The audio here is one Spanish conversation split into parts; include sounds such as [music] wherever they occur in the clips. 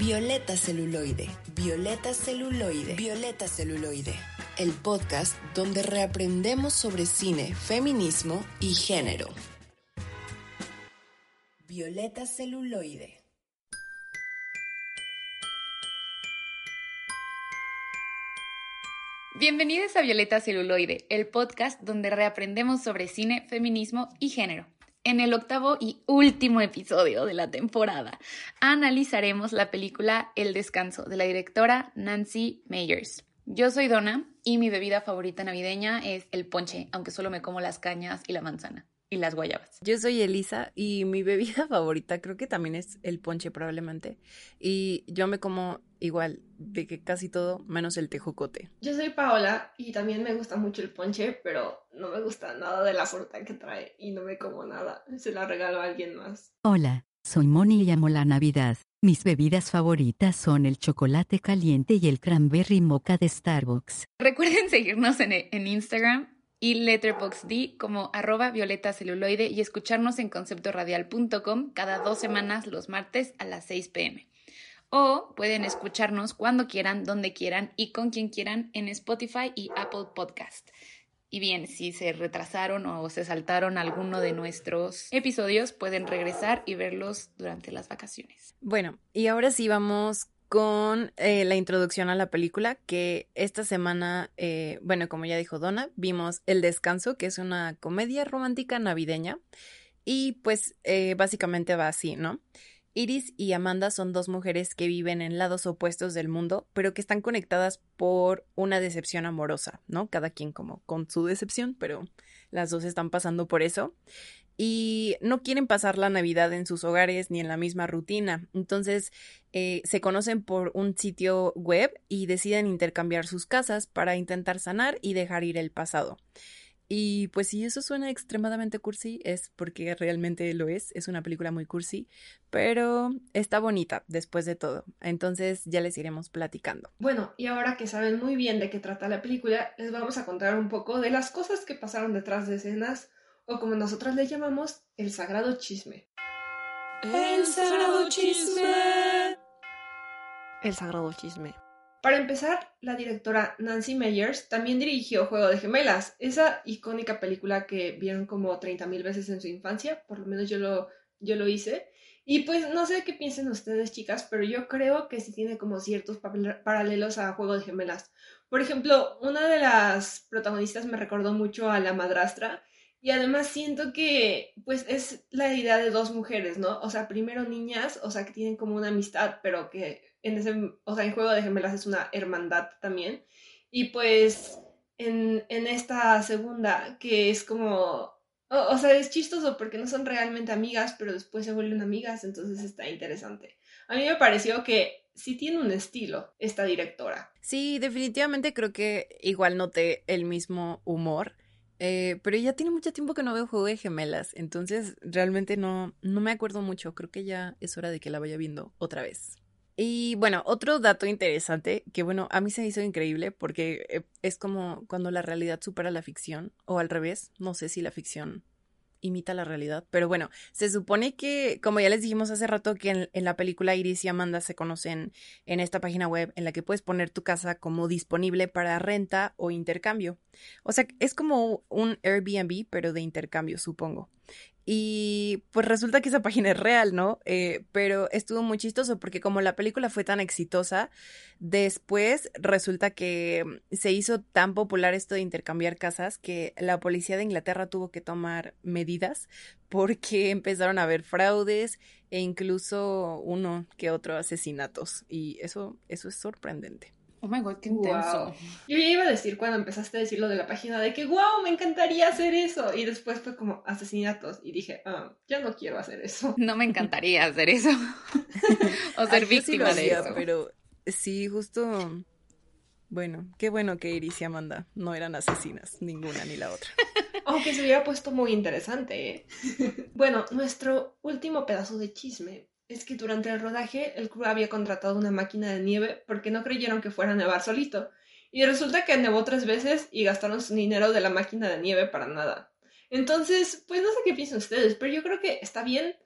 Violeta Celuloide, Violeta Celuloide, Violeta Celuloide, el podcast donde reaprendemos sobre cine, feminismo y género. Violeta Celuloide. Bienvenidos a Violeta Celuloide, el podcast donde reaprendemos sobre cine, feminismo y género. En el octavo y último episodio de la temporada, analizaremos la película El Descanso de la directora Nancy Meyers. Yo soy Donna y mi bebida favorita navideña es el ponche, aunque solo me como las cañas y la manzana y las guayabas. Yo soy Elisa y mi [laughs] bebida favorita creo que también es el ponche probablemente. Y yo me como igual de que casi todo menos el tejocote. Yo soy Paola y también me gusta mucho el ponche, pero no me gusta nada de la fruta que trae y no me como nada. Se la regalo a alguien más. Hola, soy Moni y amo la Navidad. Mis bebidas favoritas son el chocolate caliente y el cranberry mocha de Starbucks. Recuerden seguirnos en, en Instagram y Letterboxd como arroba violeta celuloide y escucharnos en conceptoradial.com cada dos semanas los martes a las 6 pm. O pueden escucharnos cuando quieran, donde quieran y con quien quieran en Spotify y Apple Podcast. Y bien, si se retrasaron o se saltaron alguno de nuestros episodios, pueden regresar y verlos durante las vacaciones. Bueno, y ahora sí vamos con eh, la introducción a la película, que esta semana, eh, bueno, como ya dijo Donna, vimos El Descanso, que es una comedia romántica navideña, y pues eh, básicamente va así, ¿no? Iris y Amanda son dos mujeres que viven en lados opuestos del mundo, pero que están conectadas por una decepción amorosa, ¿no? Cada quien como con su decepción, pero las dos están pasando por eso y no quieren pasar la Navidad en sus hogares ni en la misma rutina. Entonces eh, se conocen por un sitio web y deciden intercambiar sus casas para intentar sanar y dejar ir el pasado. Y pues si eso suena extremadamente cursi, es porque realmente lo es, es una película muy cursi, pero está bonita después de todo. Entonces ya les iremos platicando. Bueno, y ahora que saben muy bien de qué trata la película, les vamos a contar un poco de las cosas que pasaron detrás de escenas o como nosotras le llamamos, el sagrado chisme. El sagrado chisme. El sagrado chisme. Para empezar, la directora Nancy Meyers también dirigió Juego de Gemelas, esa icónica película que vieron como 30.000 veces en su infancia, por lo menos yo lo, yo lo hice. Y pues no sé qué piensen ustedes, chicas, pero yo creo que sí tiene como ciertos paralelos a Juego de Gemelas. Por ejemplo, una de las protagonistas me recordó mucho a la madrastra, y además siento que, pues, es la idea de dos mujeres, ¿no? O sea, primero niñas, o sea, que tienen como una amistad, pero que en ese, o sea, en Juego de Gemelas es una hermandad también. Y pues, en, en esta segunda, que es como, o, sea, es chistoso porque no son realmente amigas, pero después se vuelven amigas, entonces está interesante. A mí me pareció que sí tiene un estilo esta directora. Sí, definitivamente creo que igual noté el mismo humor eh, pero ya tiene mucho tiempo que no veo Juego de Gemelas, entonces realmente no, no me acuerdo mucho. Creo que ya es hora de que la vaya viendo otra vez. Y bueno, otro dato interesante que bueno, a mí se me hizo increíble porque eh, es como cuando la realidad supera la ficción o al revés, no sé si la ficción imita la realidad. Pero bueno, se supone que, como ya les dijimos hace rato, que en, la película Iris y Amanda se conocen en esta página web en la que puedes poner tu casa como disponible para renta o intercambio. O sea, es como un Airbnb, pero de intercambio, supongo. Y pues resulta que esa página es real, ¿no? Eh, pero estuvo muy chistoso porque como la película fue tan exitosa, después resulta que se hizo tan popular esto de intercambiar casas que la policía de Inglaterra tuvo que tomar medidas porque [laughs] empezaron a haber fraudes e incluso uno que otro asesinatos. Y eso, eso es sorprendente. Oh my god, qué intenso. Yo ya iba a decir cuando empezaste a decir lo de la página de que wow, me encantaría hacer eso. Y después fue como asesinatos. Y dije, ah, ya no quiero hacer eso. [laughs] No me encantaría hacer eso. [laughs] o ser víctima de eso. Pero sí, justo. Bueno, qué bueno que Iris y Amanda no eran asesinas, ninguna ni la otra. [laughs] Aunque se hubiera puesto muy interesante, ¿eh? bueno, nuestro último pedazo de chisme es que durante el rodaje el crew había contratado una máquina de nieve porque no creyeron que fuera a nevar solito. Y resulta que nevó tres veces y gastaron su dinero de la máquina de nieve para nada. Entonces, pues no sé qué piensan ustedes, pero yo creo que está bien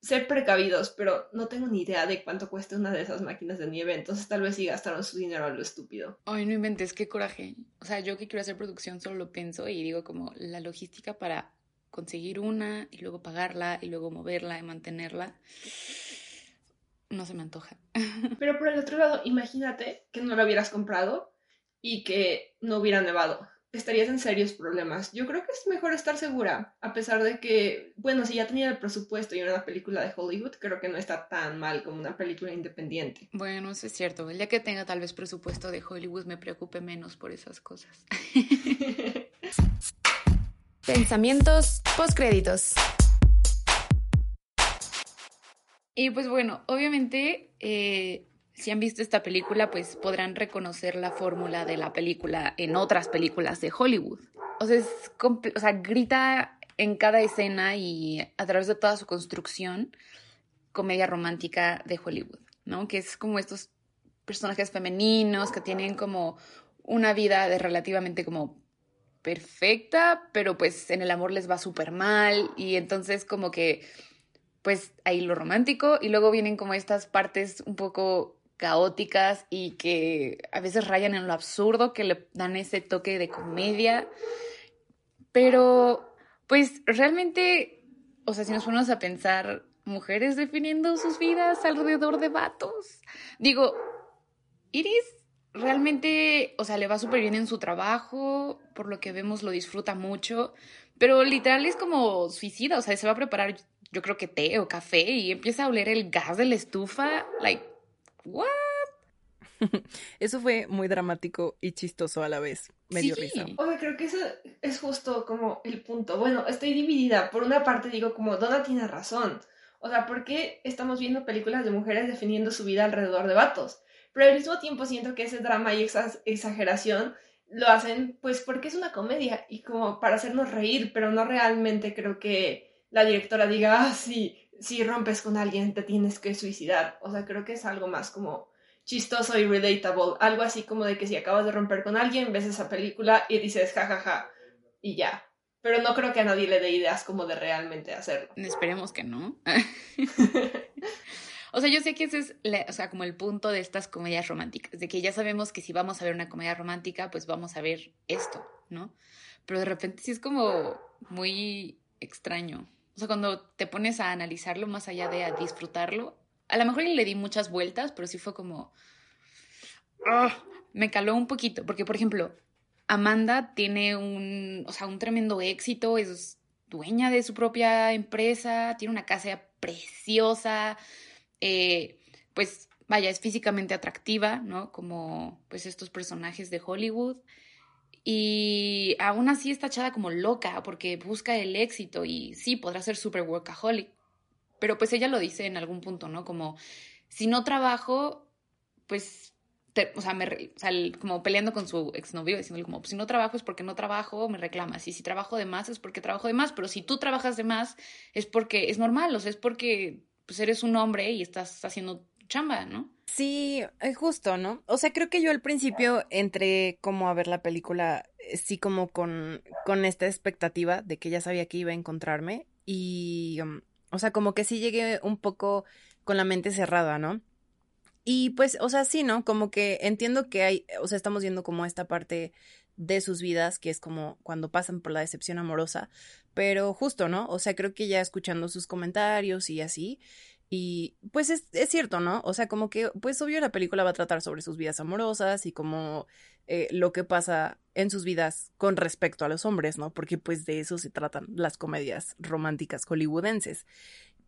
ser precavidos, pero no tengo ni idea de cuánto cuesta una de esas máquinas de nieve, entonces tal vez sí gastaron su dinero a lo estúpido. Ay, no inventes, qué coraje. O sea, yo que quiero hacer producción solo lo pienso y digo como la logística para conseguir una y luego pagarla y luego moverla y mantenerla. No se me antoja. [laughs] Pero por el otro lado, imagínate que no la hubieras comprado y que no hubiera nevado estarías en serios problemas. Yo creo que es mejor estar segura, a pesar de que, bueno, si ya tenía el presupuesto y era una película de Hollywood, creo que no está tan mal como una película independiente. Bueno, eso es cierto. El día que tenga tal vez presupuesto de Hollywood me preocupe menos por esas cosas. [laughs] [laughs] Pensamientos postcréditos. Y pues bueno, obviamente eh, si han visto esta película, pues podrán reconocer la fórmula de la película en otras películas de Hollywood. O sea, es o sea, grita en cada escena y a través de toda su construcción comedia romántica de Hollywood, ¿no? Que es como estos personajes femeninos que tienen como una vida de relativamente como perfecta, pero pues en el amor les va súper mal y entonces como que pues ahí lo romántico y luego vienen como estas partes un poco caóticas y que a veces rayan en lo absurdo, que le dan ese toque de comedia. Pero, pues realmente, o sea, si nos ponemos a pensar, mujeres definiendo sus vidas alrededor de vatos. Digo, Iris realmente, o sea, le va súper bien en su trabajo, por lo que vemos lo disfruta mucho, pero literal es como suicida, o sea, se va a preparar yo creo que té o café y empieza a oler el gas de la estufa, like, ¿What? [laughs] Eso fue muy dramático y chistoso a la vez. Medio Sí. risa. Oye, creo que eso es justo como el punto. Bueno, estoy dividida. Por una parte digo como Donna tiene razón. O sea, ¿por qué estamos viendo películas de mujeres definiendo su vida alrededor de vatos? Pero al mismo tiempo siento que ese drama y esa exageración lo hacen pues porque es una comedia y como para hacernos reír, pero no realmente creo que la directora diga, ah, sí, si rompes con alguien te tienes que suicidar. O sea, creo que es algo más como chistoso y relatable. Algo así como de que si acabas de romper con alguien, ves esa película y dices jajaja ja, ja, y ya. Pero no creo que a nadie le dé ideas como de realmente hacerlo. Esperemos que no. [laughs] o sea, yo sé que ese es, la- o sea, como el punto de estas comedias románticas, de que ya sabemos que si vamos a ver una comedia romántica, pues vamos a ver esto, ¿no? Pero de repente sí es como muy extraño. O sea, cuando te pones a analizarlo más allá de a disfrutarlo, a lo mejor le di muchas vueltas, pero sí fue como... ¡ah! me caló un poquito, porque por ejemplo, Amanda tiene un, o sea, un tremendo éxito, es dueña de su propia empresa, tiene una casa preciosa, eh, pues vaya, es físicamente atractiva, ¿no? Como pues estos personajes de Hollywood. Y aún así está echada como loca porque busca el éxito y sí, podrá ser super workaholic. Pero pues ella lo dice en algún punto, ¿no? Como, si no trabajo, pues, o sea, me o sea, como peleando con su exnovio, diciéndole como, si no trabajo es porque no trabajo, me reclamas. Y si trabajo de más es porque trabajo de más. Pero si tú trabajas de más es porque es normal, o sea, es porque pues eres un hombre y estás haciendo chamba, ¿no? Sí, eh, justo, ¿no? O sea, creo que yo al principio entré como a ver la película, eh, sí como con, con esta expectativa de que ya sabía que iba a encontrarme y, um, o sea, como que sí llegué un poco con la mente cerrada, ¿no? Y pues, o sea, sí, ¿no? Como que entiendo que hay, o sea, estamos viendo como esta parte de sus vidas, que es como cuando pasan por la decepción amorosa, pero justo, ¿no? O sea, creo que ya escuchando sus comentarios y así, y pues es, es cierto, ¿no? O sea, como que, pues obvio la película va a tratar sobre sus vidas amorosas y como eh, lo que pasa en sus vidas con respecto a los hombres, ¿no? Porque pues de eso se tratan las comedias románticas hollywoodenses.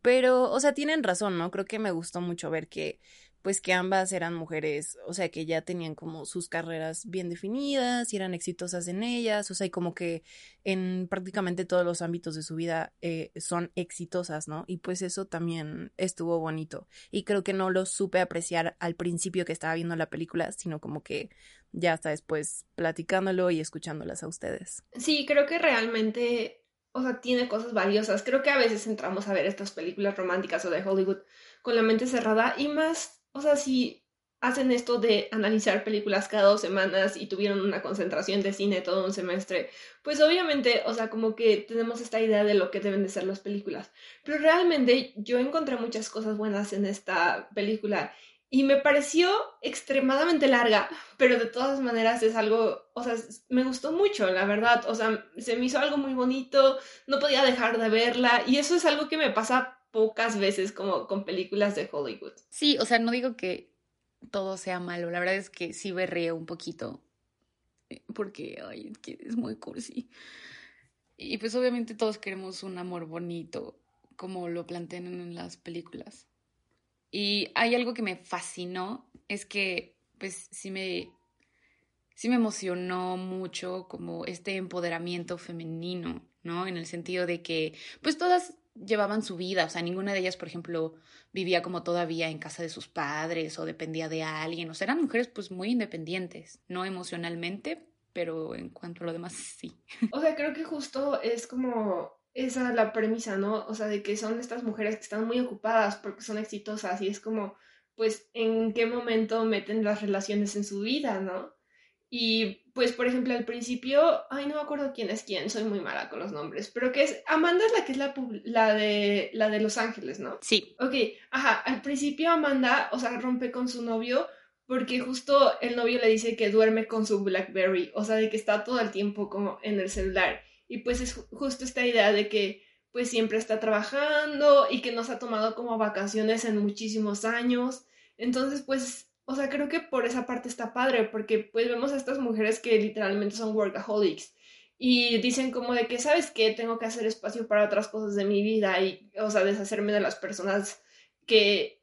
Pero, o sea, tienen razón, ¿no? Creo que me gustó mucho ver que, pues que ambas eran mujeres, o sea, que ya tenían como sus carreras bien definidas y eran exitosas en ellas, o sea, y como que en prácticamente todos los ámbitos de su vida eh, son exitosas, ¿no? Y pues eso también estuvo bonito. Y creo que no lo supe apreciar al principio que estaba viendo la película, sino como que ya hasta después platicándolo y escuchándolas a ustedes. Sí, creo que realmente, o sea, tiene cosas valiosas. Creo que a veces entramos a ver estas películas románticas o de Hollywood con la mente cerrada y más, o sea, si hacen esto de analizar películas cada dos semanas y tuvieron una concentración de cine todo un semestre, pues obviamente, o sea, como que tenemos esta idea de lo que deben de ser las películas. Pero realmente yo encontré muchas cosas buenas en esta película y me pareció extremadamente larga, pero de todas maneras es algo, o sea, me gustó mucho, la verdad, o sea, se me hizo algo muy bonito, no podía dejar de verla y eso es algo que me pasa pocas veces como con películas de Hollywood. Sí, o sea, no digo que todo sea malo, la verdad es que sí berré un poquito, eh, porque, ay, es muy cursi. Y pues obviamente todos queremos un amor bonito, como lo plantean en las películas. Y hay algo que me fascinó, es que pues sí me, sí me emocionó mucho como este empoderamiento femenino, ¿no? En el sentido de que pues todas llevaban su vida, o sea, ninguna de ellas, por ejemplo, vivía como todavía en casa de sus padres o dependía de alguien, o sea, eran mujeres pues muy independientes, no emocionalmente, pero en cuanto a lo demás sí. O sea, creo que justo es como esa es la premisa, ¿no? O sea, de que son estas mujeres que están muy ocupadas porque son exitosas y es como, pues, en qué momento meten las relaciones en su vida, ¿no? Y pues, por ejemplo, al principio, ay, no me acuerdo quién es quién, soy muy mala con los nombres, pero que es, Amanda es la que es la, la, de, la de Los Ángeles, ¿no? Sí. Ok, ajá, al principio Amanda, o sea, rompe con su novio porque justo el novio le dice que duerme con su Blackberry, o sea, de que está todo el tiempo como en el celular. Y pues es justo esta idea de que pues siempre está trabajando y que nos ha tomado como vacaciones en muchísimos años. Entonces, pues, o sea, creo que por esa parte está padre, porque pues vemos a estas mujeres que literalmente son workaholics y dicen como de que, ¿sabes qué? Tengo que hacer espacio para otras cosas de mi vida y, o sea, deshacerme de las personas que,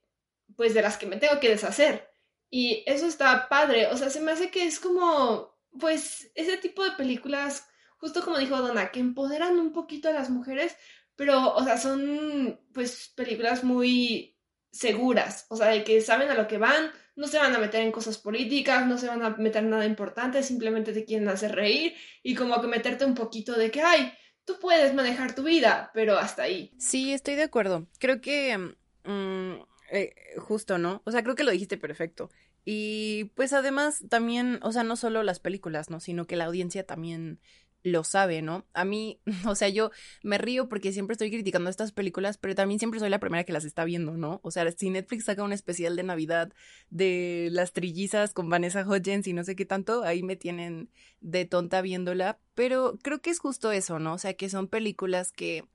pues, de las que me tengo que deshacer. Y eso está padre, o sea, se me hace que es como, pues, ese tipo de películas justo como dijo Donna, que empoderan un poquito a las mujeres, pero, o sea, son pues películas muy seguras, o sea, de que saben a lo que van, no se van a meter en cosas políticas, no se van a meter en nada importante, simplemente te quieren hacer reír y como que meterte un poquito de que, ay, tú puedes manejar tu vida, pero hasta ahí. Sí, estoy de acuerdo. Creo que mm, eh, justo, ¿no? O sea, creo que lo dijiste perfecto. Y pues además también, o sea, no solo las películas, ¿no? Sino que la audiencia también lo sabe, ¿no? A mí, [laughs] o sea, yo me río porque siempre estoy criticando estas películas, pero también siempre soy la primera que las está viendo, ¿no? O sea, si Netflix saca un especial de Navidad de las trillizas con Vanessa Hudgens y no sé qué tanto, ahí me tienen de tonta viéndola, pero creo que es justo eso, ¿no? O sea, que son películas que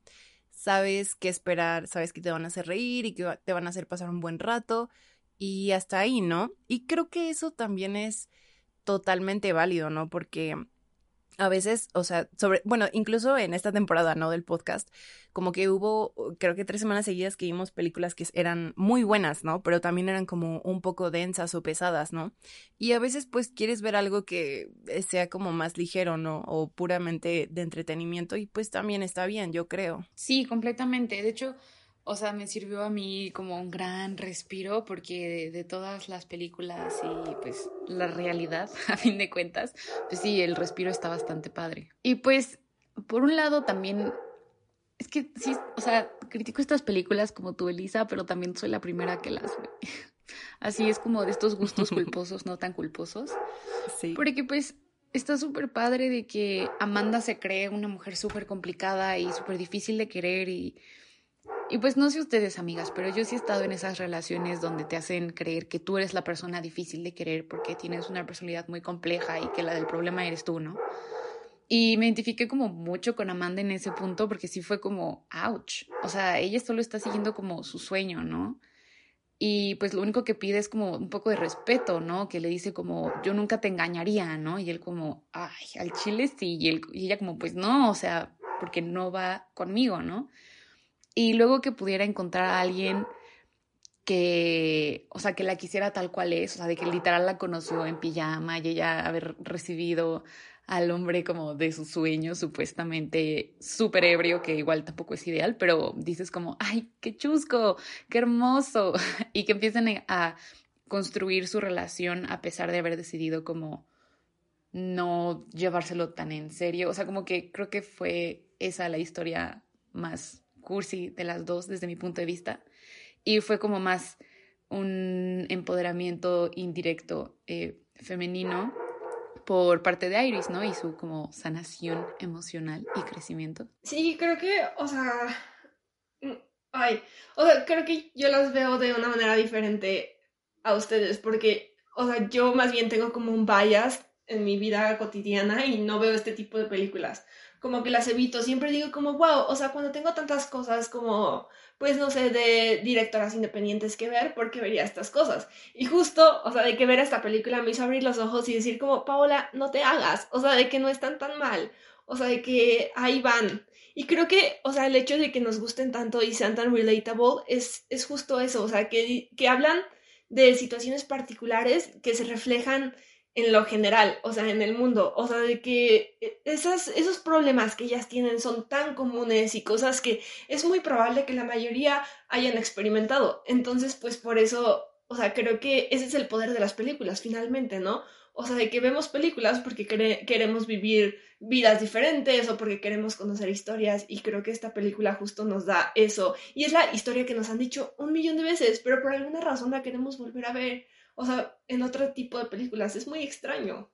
sabes qué esperar, sabes que te van a hacer reír y que te van a hacer pasar un buen rato y hasta ahí, ¿no? Y creo que eso también es totalmente válido, ¿no? Porque a veces, o sea, sobre, bueno, incluso en esta temporada, ¿no? Del podcast, como que hubo, creo que tres semanas seguidas que vimos películas que eran muy buenas, ¿no? Pero también eran como un poco densas o pesadas, ¿no? Y a veces, pues, quieres ver algo que eh, sea como más ligero, ¿no? O puramente de entretenimiento y pues también está bien, yo creo. Sí, completamente. De hecho, o sea, me sirvió a mí como un gran respiro porque de, todas las películas y pues la realidad, [laughs] a fin de cuentas, pues sí, el respiro está bastante padre. Y pues, por un lado también, es que sí, o sea, critico estas películas como tú, Elisa, pero también soy la primera que las ve. [laughs] Así es como de estos gustos culposos, no tan culposos. Sí. Porque pues está súper padre de que Amanda se cree una mujer súper complicada y súper difícil de querer y y pues no sé ustedes, amigas, pero yo sí he estado en esas relaciones donde te hacen creer que tú eres la persona difícil de querer porque tienes una personalidad muy compleja y que la del problema eres tú, ¿no? Y me identifiqué como mucho con Amanda en ese punto porque sí fue como, ouch. O sea, ella solo está siguiendo como su sueño, ¿no? Y pues lo único que pide es como un poco de respeto, ¿no? Que le dice como, yo nunca te engañaría, ¿no? Y él como, ay, al chile sí. Y, y ella como, pues no, o sea, porque no va conmigo, ¿no? Y luego que pudiera encontrar a alguien que, o sea, que la quisiera tal cual es, o sea, de que literal la conoció en pijama y ella haber recibido al hombre como de sus sueños, supuestamente súper ebrio, que igual tampoco es ideal, pero dices como, ay, qué chusco, qué hermoso, [laughs] y que empiecen a construir su relación a pesar de haber decidido como no llevárselo tan en serio, o sea, como que creo que fue esa la historia más cursi de las dos desde mi punto de vista. Y fue como más un empoderamiento indirecto eh, femenino por parte de Iris, ¿no? Y su como sanación emocional y crecimiento. Sí, creo que, o sea, mm, ay, o sea, creo que yo las veo de una manera diferente a ustedes, porque, o sea, yo más bien tengo como un bias en mi vida cotidiana y no veo este tipo de películas como que las evito. Siempre digo como, wow, o sea, cuando tengo tantas cosas como, pues no sé, de directoras independientes que ver, ¿por qué vería estas cosas? Y justo, o sea, de que ver esta película me hizo abrir los ojos y decir como, Paola, no te hagas, o sea, de que no están tan mal, o sea, de que ahí van. Y creo que, o sea, el hecho de que nos gusten tanto y sean tan relatable es, es justo eso, o sea, que, que hablan de situaciones particulares que se reflejan en lo general, o sea, en el mundo, o sea, de que esas, esos problemas que ellas tienen son tan comunes y cosas que es muy probable que la mayoría hayan experimentado. Entonces, pues por eso, o sea, creo que ese es el poder de las películas, finalmente, ¿no? O sea, de que vemos películas porque queremos vivir vidas diferentes o porque queremos conocer historias y creo que esta película justo nos da eso. Y es la historia que nos han dicho un millón de veces, pero por alguna razón la queremos volver a ver o sea, en otro tipo de películas. Es muy extraño.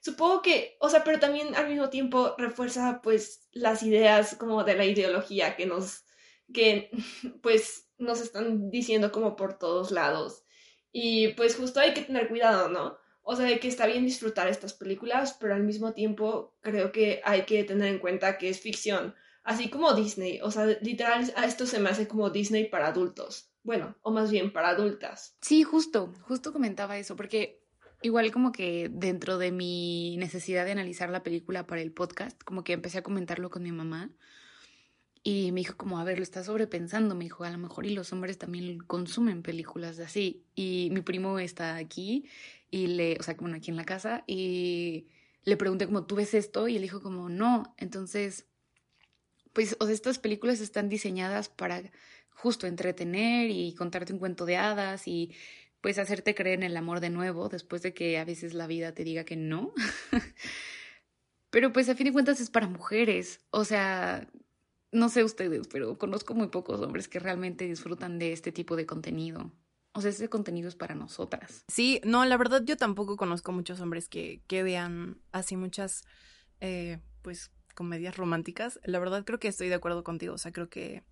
Supongo que, o sea, pero también al mismo tiempo refuerza pues las ideas como de la ideología que nos, que [laughs] pues nos están diciendo como por todos lados. Y pues justo hay que tener cuidado, ¿no? O sea, de que está bien disfrutar estas películas, pero al mismo tiempo creo que hay que tener en cuenta que es ficción. Así como Disney, o sea, literal, a esto se me hace como Disney para adultos. Bueno, o más bien para adultas. Sí, justo, justo comentaba eso, porque igual como que dentro de mi necesidad de analizar la película para el podcast, como que empecé a comentarlo con mi mamá y me dijo como, a ver, lo estás sobrepensando, me dijo, a lo mejor y los hombres también consumen películas así. Y mi primo está aquí y le, o sea, bueno, aquí en la casa y le pregunté como, ¿tú ves esto? Y él dijo como, no. Entonces, pues, o sea, estas películas están diseñadas para justo entretener y contarte un cuento de hadas y pues hacerte creer en el amor de nuevo después de que a veces la vida te diga que no. [laughs] pero pues a fin de cuentas es para mujeres, o sea, no sé ustedes, pero conozco muy pocos hombres que realmente disfrutan de este tipo de contenido. O sea, ese contenido es para nosotras. Sí, no, la verdad yo tampoco conozco muchos hombres que, que vean así muchas, eh, pues, comedias románticas. La verdad creo que estoy de acuerdo contigo. O sea, creo que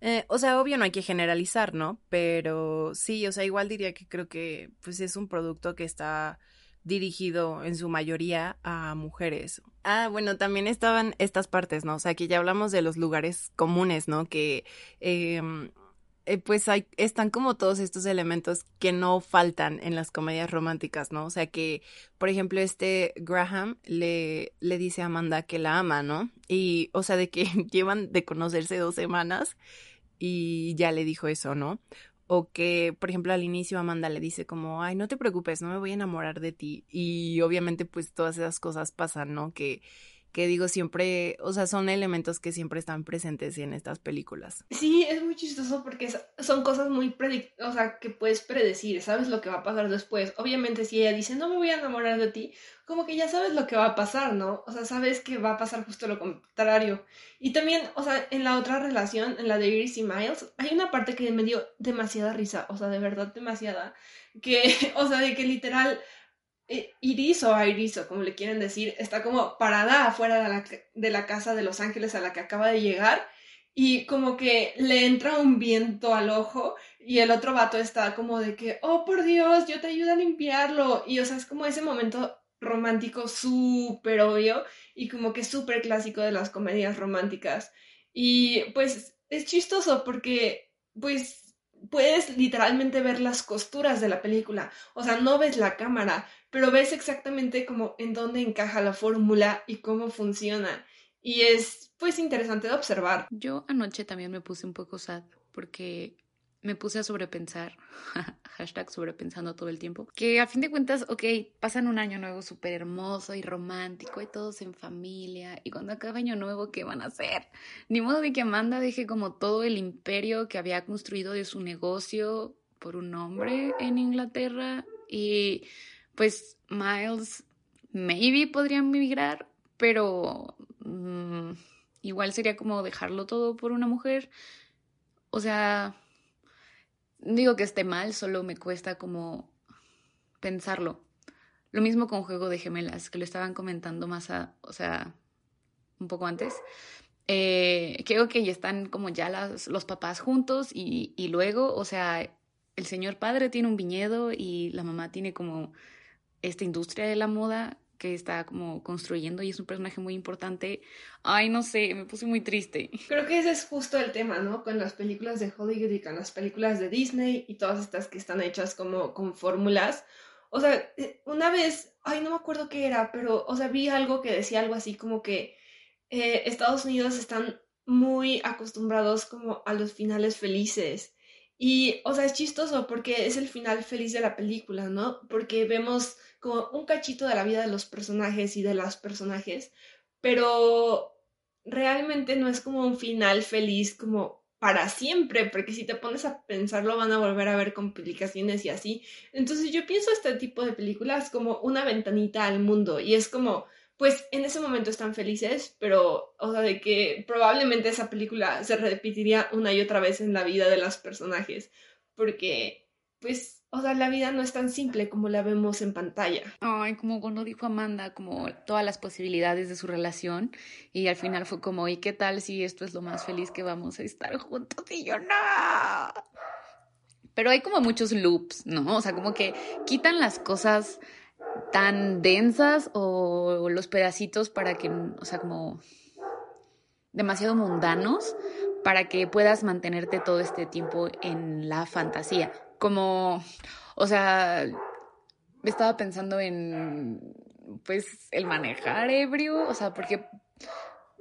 eh, o sea, obvio no hay que generalizar, ¿no? Pero sí, o sea, igual diría que creo que pues es un producto que está dirigido en su mayoría a mujeres. Ah, bueno, también estaban estas partes, ¿no? O sea, que ya hablamos de los lugares comunes, ¿no? Que em, eh, pues hay, están como todos estos elementos que no faltan en las comedias románticas, ¿no? O sea que, por ejemplo, este Graham le, le dice a Amanda que la ama, ¿no? Y, o sea, de que [laughs] llevan de conocerse dos semanas y ya le dijo eso, ¿no? O que, por ejemplo, al inicio Amanda le dice como, ay, no te preocupes, no me voy a enamorar de ti. Y obviamente pues todas esas cosas pasan, ¿no? Que que digo siempre, o sea, son elementos que siempre están presentes en estas películas. Sí, es muy chistoso porque son cosas muy predict o sea, que puedes predecir, sabes lo que va a pasar después. Obviamente si ella dice, no me voy a enamorar de ti, como que ya sabes lo que va a pasar, ¿no? O sea, sabes que va a pasar justo lo contrario. Y también, o sea, en la otra relación, en la de Iris y Miles, hay una parte que me dio demasiada risa, o sea, de verdad demasiada, que, [laughs] o sea, de que literal Iris o Iris como le quieren decir, está como parada afuera de la, de la casa de Los Ángeles a la que acaba de llegar y como que le entra un viento al ojo y el otro vato está como de que, oh por Dios, yo te ayudo a limpiarlo y o sea, es como ese momento romántico súper obvio y como que súper clásico de las comedias románticas. Y pues es chistoso porque pues puedes literalmente ver las costuras de la película, o sea, no ves la cámara, pero ves exactamente como en dónde encaja la fórmula y cómo funciona. Y es pues interesante de observar. Yo anoche también me puse un poco sad porque me puse a sobrepensar, [laughs] hashtag sobrepensando todo el tiempo, que a fin de cuentas, ok, pasan un año nuevo súper hermoso y romántico y todos en familia, y cuando acabe año nuevo, ¿qué van a hacer? Ni modo de que Amanda deje como todo el imperio que había construido de su negocio por un hombre en Inglaterra y pues Miles maybe podría migrar, pero mm, igual sería como dejarlo todo por una mujer. O sea, digo que esté mal, solo me cuesta como pensarlo. Lo mismo con Juego de Gemelas, que lo estaban comentando más, a, o sea, un poco antes. Eh, creo que ya están como ya las, los papás juntos y luego, o sea, el señor padre tiene un viñedo y la mamá tiene como esta industria de la moda que está como construyendo y es un personaje muy importante. Ay, no sé, me puse muy triste. Creo que ese es justo el tema, ¿no? Con las películas de Hollywood y con las películas de Disney y todas estas que están hechas como con fórmulas. O sea, eh, una vez, ay, no me acuerdo qué era, pero, o sea, vi algo que decía algo así como que eh, Estados Unidos están muy acostumbrados como a los finales felices. Y, o sea, es chistoso porque es el final feliz de la película, ¿no? Porque vemos como un cachito de la vida de los personajes y de las personajes, pero realmente no es como un final feliz como para siempre, porque si te pones a pensarlo van a volver a ver complicaciones y así. Entonces yo pienso este tipo de películas como una ventanita al mundo y es como, pues en ese momento están felices, pero, o sea, de que probablemente esa película se repetiría una y otra vez en la vida de los personajes, porque, pues, o sea, la vida no es tan simple como la vemos en pantalla. Ay, como cuando dijo Amanda, como todas las posibilidades de su relación y al final fue como, ¿y qué tal si esto es lo más feliz que vamos a estar juntos? Y yo no. Pero hay como muchos loops, ¿no? O sea, como que quitan las cosas tan densas o los pedacitos para que, o sea, como demasiado mundanos para que puedas mantenerte todo este tiempo en la fantasía. Como, o sea, estaba pensando en, pues, el manejar ebrio, o sea, porque,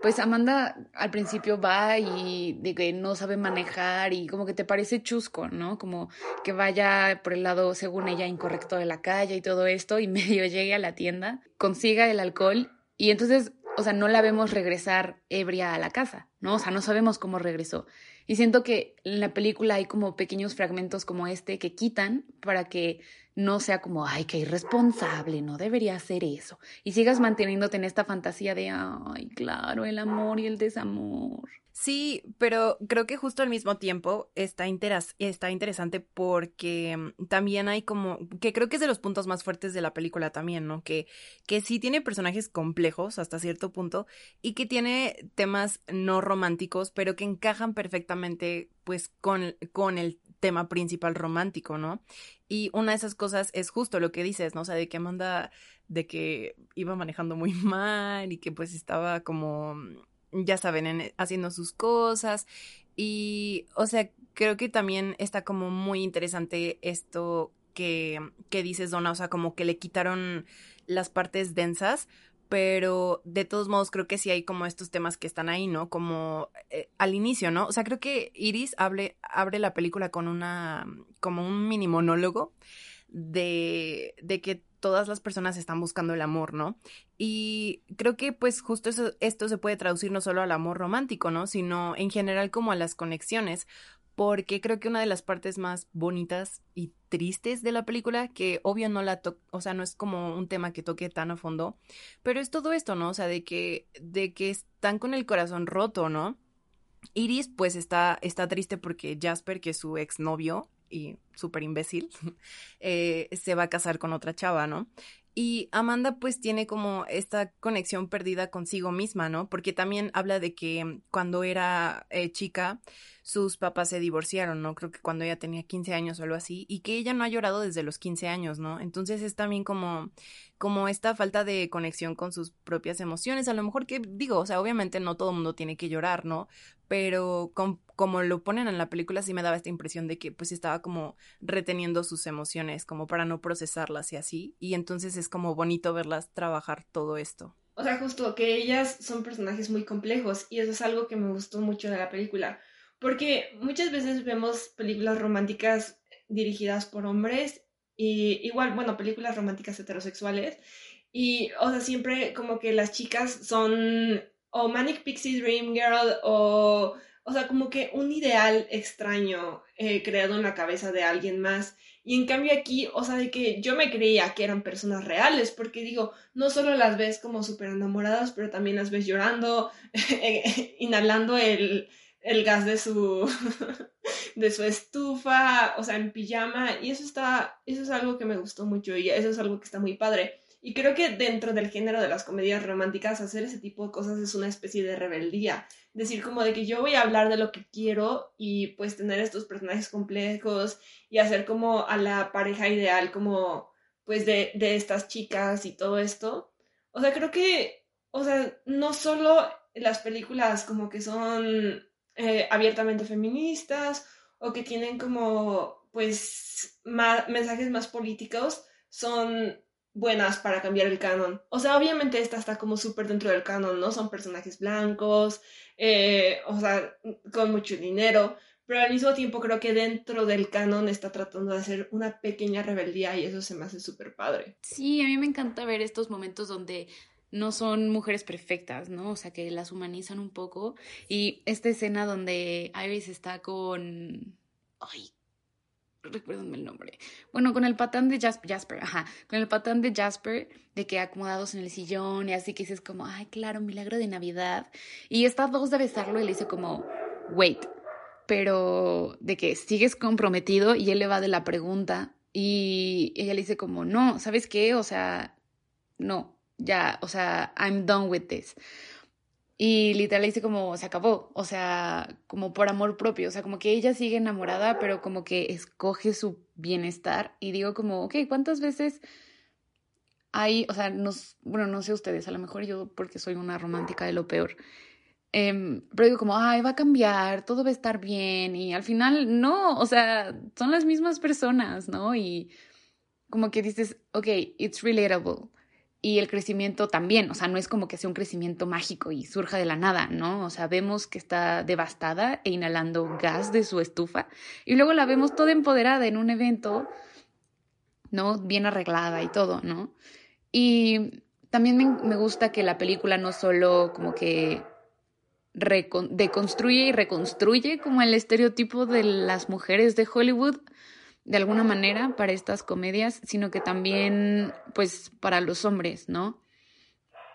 pues, Amanda al principio va y de que no sabe manejar y como que te parece chusco, ¿no? Como que vaya por el lado, según ella, incorrecto de la calle y todo esto y [laughs] medio llegue a la tienda, consiga el alcohol y entonces, o sea, no la vemos regresar ebria a la casa, ¿no? O sea, no sabemos cómo regresó. Y siento que en la película hay como pequeños fragmentos como este que quitan para que no sea como, ay, qué irresponsable, no debería hacer eso. Y sigas manteniéndote en esta fantasía de, ay, claro, el amor y el desamor. Sí, pero creo que justo al mismo tiempo está, está interesante porque mm, también hay como, que creo que es de los puntos más fuertes de la película también, ¿no? Que, que sí tiene personajes complejos hasta cierto punto y que tiene temas no románticos, pero que encajan perfectamente pues con, con el tema principal romántico, ¿no? Y una de esas cosas es justo lo que dices, ¿no? O sea, de que manda de que iba manejando muy [laughs] mal y que pues estaba como ya saben, haciendo sus cosas. Y, o sea, creo que también está como muy interesante esto que, que dices, Donna, o sea, como que le quitaron las partes densas, pero de todos modos creo que sí hay como estos temas que están ahí, ¿no? Como eh, al inicio, ¿no? O sea, creo que Iris abre, abre la película con una, como un mini monólogo de, de que todas las personas están buscando el amor, ¿no? Y creo que pues justo eso, esto se puede traducir no solo al amor romántico, ¿no? Sino en general como a las conexiones, porque creo que una de las partes más bonitas y tristes de la película, que obvio no la to o sea, no es como un tema que toque tan a fondo, pero es todo esto, ¿no? O sea, de que, de que están con el corazón roto, ¿no? Iris pues está, está triste porque Jasper, que es su exnovio, y súper imbécil, [laughs] eh, se va a casar con otra chava, ¿no? Y Amanda pues tiene como esta conexión perdida consigo misma, ¿no? Porque también habla de que cuando era eh, chica sus papás se divorciaron, ¿no? Creo que cuando ella tenía 15 años o algo así, y que ella no ha llorado desde los 15 años, ¿no? Entonces es también como, como esta falta de conexión con sus propias emociones, a lo mejor que digo, o sea, obviamente no todo el mundo tiene que llorar, ¿no? Pero como lo ponen en la película sí me daba esta impresión de que pues estaba como reteniendo sus emociones, como para no procesarlas y así, y entonces es como bonito verlas trabajar todo esto. O sea, justo que ellas son personajes muy complejos y eso es algo que me gustó mucho de la película porque muchas veces vemos películas románticas dirigidas por hombres y igual, bueno, películas románticas heterosexuales y, o sea, siempre como que las chicas son o Manic Pixie Dream Girl o, o sea, como que un ideal extraño eh, creado en la cabeza de alguien más. Y en cambio aquí, o sea, de que yo me creía que eran personas reales, porque digo, no solo las ves como súper enamoradas, pero también las ves llorando, [laughs] inhalando el, el gas de su [laughs] de su estufa, o sea, en pijama, y eso está, eso es algo que me gustó mucho y eso es algo que está muy padre. Y creo que dentro del género de las comedias románticas, hacer ese tipo de cosas es una especie de rebeldía. Decir como de que yo voy a hablar de lo que quiero y pues tener estos personajes complejos y hacer como a la pareja ideal como pues de, de estas chicas y todo esto. O sea, creo que, o sea, no solo las películas como que son eh, abiertamente feministas o que tienen como pues mensajes más políticos son buenas para cambiar el canon. O sea, obviamente esta está como súper dentro del canon, ¿no? Son personajes blancos, eh, o sea, con mucho dinero, pero al mismo tiempo creo que dentro del canon está tratando de hacer una pequeña rebeldía y eso se me hace súper padre. Sí, a mí me encanta ver estos momentos donde no son mujeres perfectas, ¿no? O sea, que las humanizan un poco. Y esta escena donde Iris está con... Ay, recuérdenme el nombre. Bueno, con el patán de Jasper, ajá, con el patán de Jasper, de que acomodados en el sillón y así que dices como, ay, claro, milagro de Navidad. Y está dos de besarlo y le dice como, wait, pero de que sigues comprometido y él le va de la pregunta y ella le dice como, no, ¿sabes qué? O sea, no, ya, o sea, I'm done with this. Y literal dice como, se acabó, o sea, como por amor propio, o sea, como que ella sigue enamorada, pero como que escoge su bienestar. Y digo como, ok, ¿cuántas veces hay, o sea, nos, bueno, no sé ustedes, a lo mejor yo porque soy una romántica de lo peor, em, pero digo como, ay, va a cambiar, todo va a estar bien, y al final no, o sea, son las mismas personas, ¿no? Y como que dices, ok, it's relatable y el crecimiento también, o sea, no es como que sea un crecimiento mágico y surja de la nada, ¿no? O sea, vemos que está devastada e inhalando gas de su estufa y luego la vemos toda empoderada en un evento, ¿no? Bien arreglada y todo, ¿no? Y también me, gusta que la película no solo como que deconstruye y reconstruye como el estereotipo de las mujeres de Hollywood, de alguna manera para estas comedias, sino que también pues para los hombres, ¿no?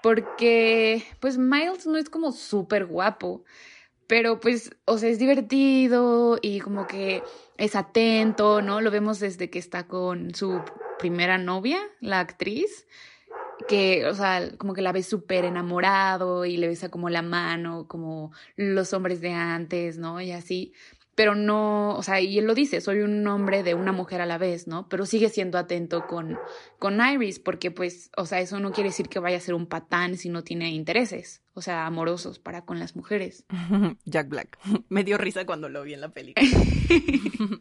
Porque pues Miles no es como súper guapo, pero pues, o sea, es divertido y como que es atento, ¿no? Lo vemos desde que está con su primera novia, la actriz, que, o sea, como que la ve súper enamorado y le besa como la mano, como los hombres de antes, ¿no? Y así pero no, o sea, y él lo dice, soy un hombre de una mujer a la vez, ¿no? Pero sigue siendo atento con, con Iris, porque pues, o sea, eso no quiere decir que vaya a ser un patán si no tiene intereses, o sea, amorosos para con las mujeres. [laughs] Jack Black. [laughs] Me dio risa cuando lo vi en la película. [laughs]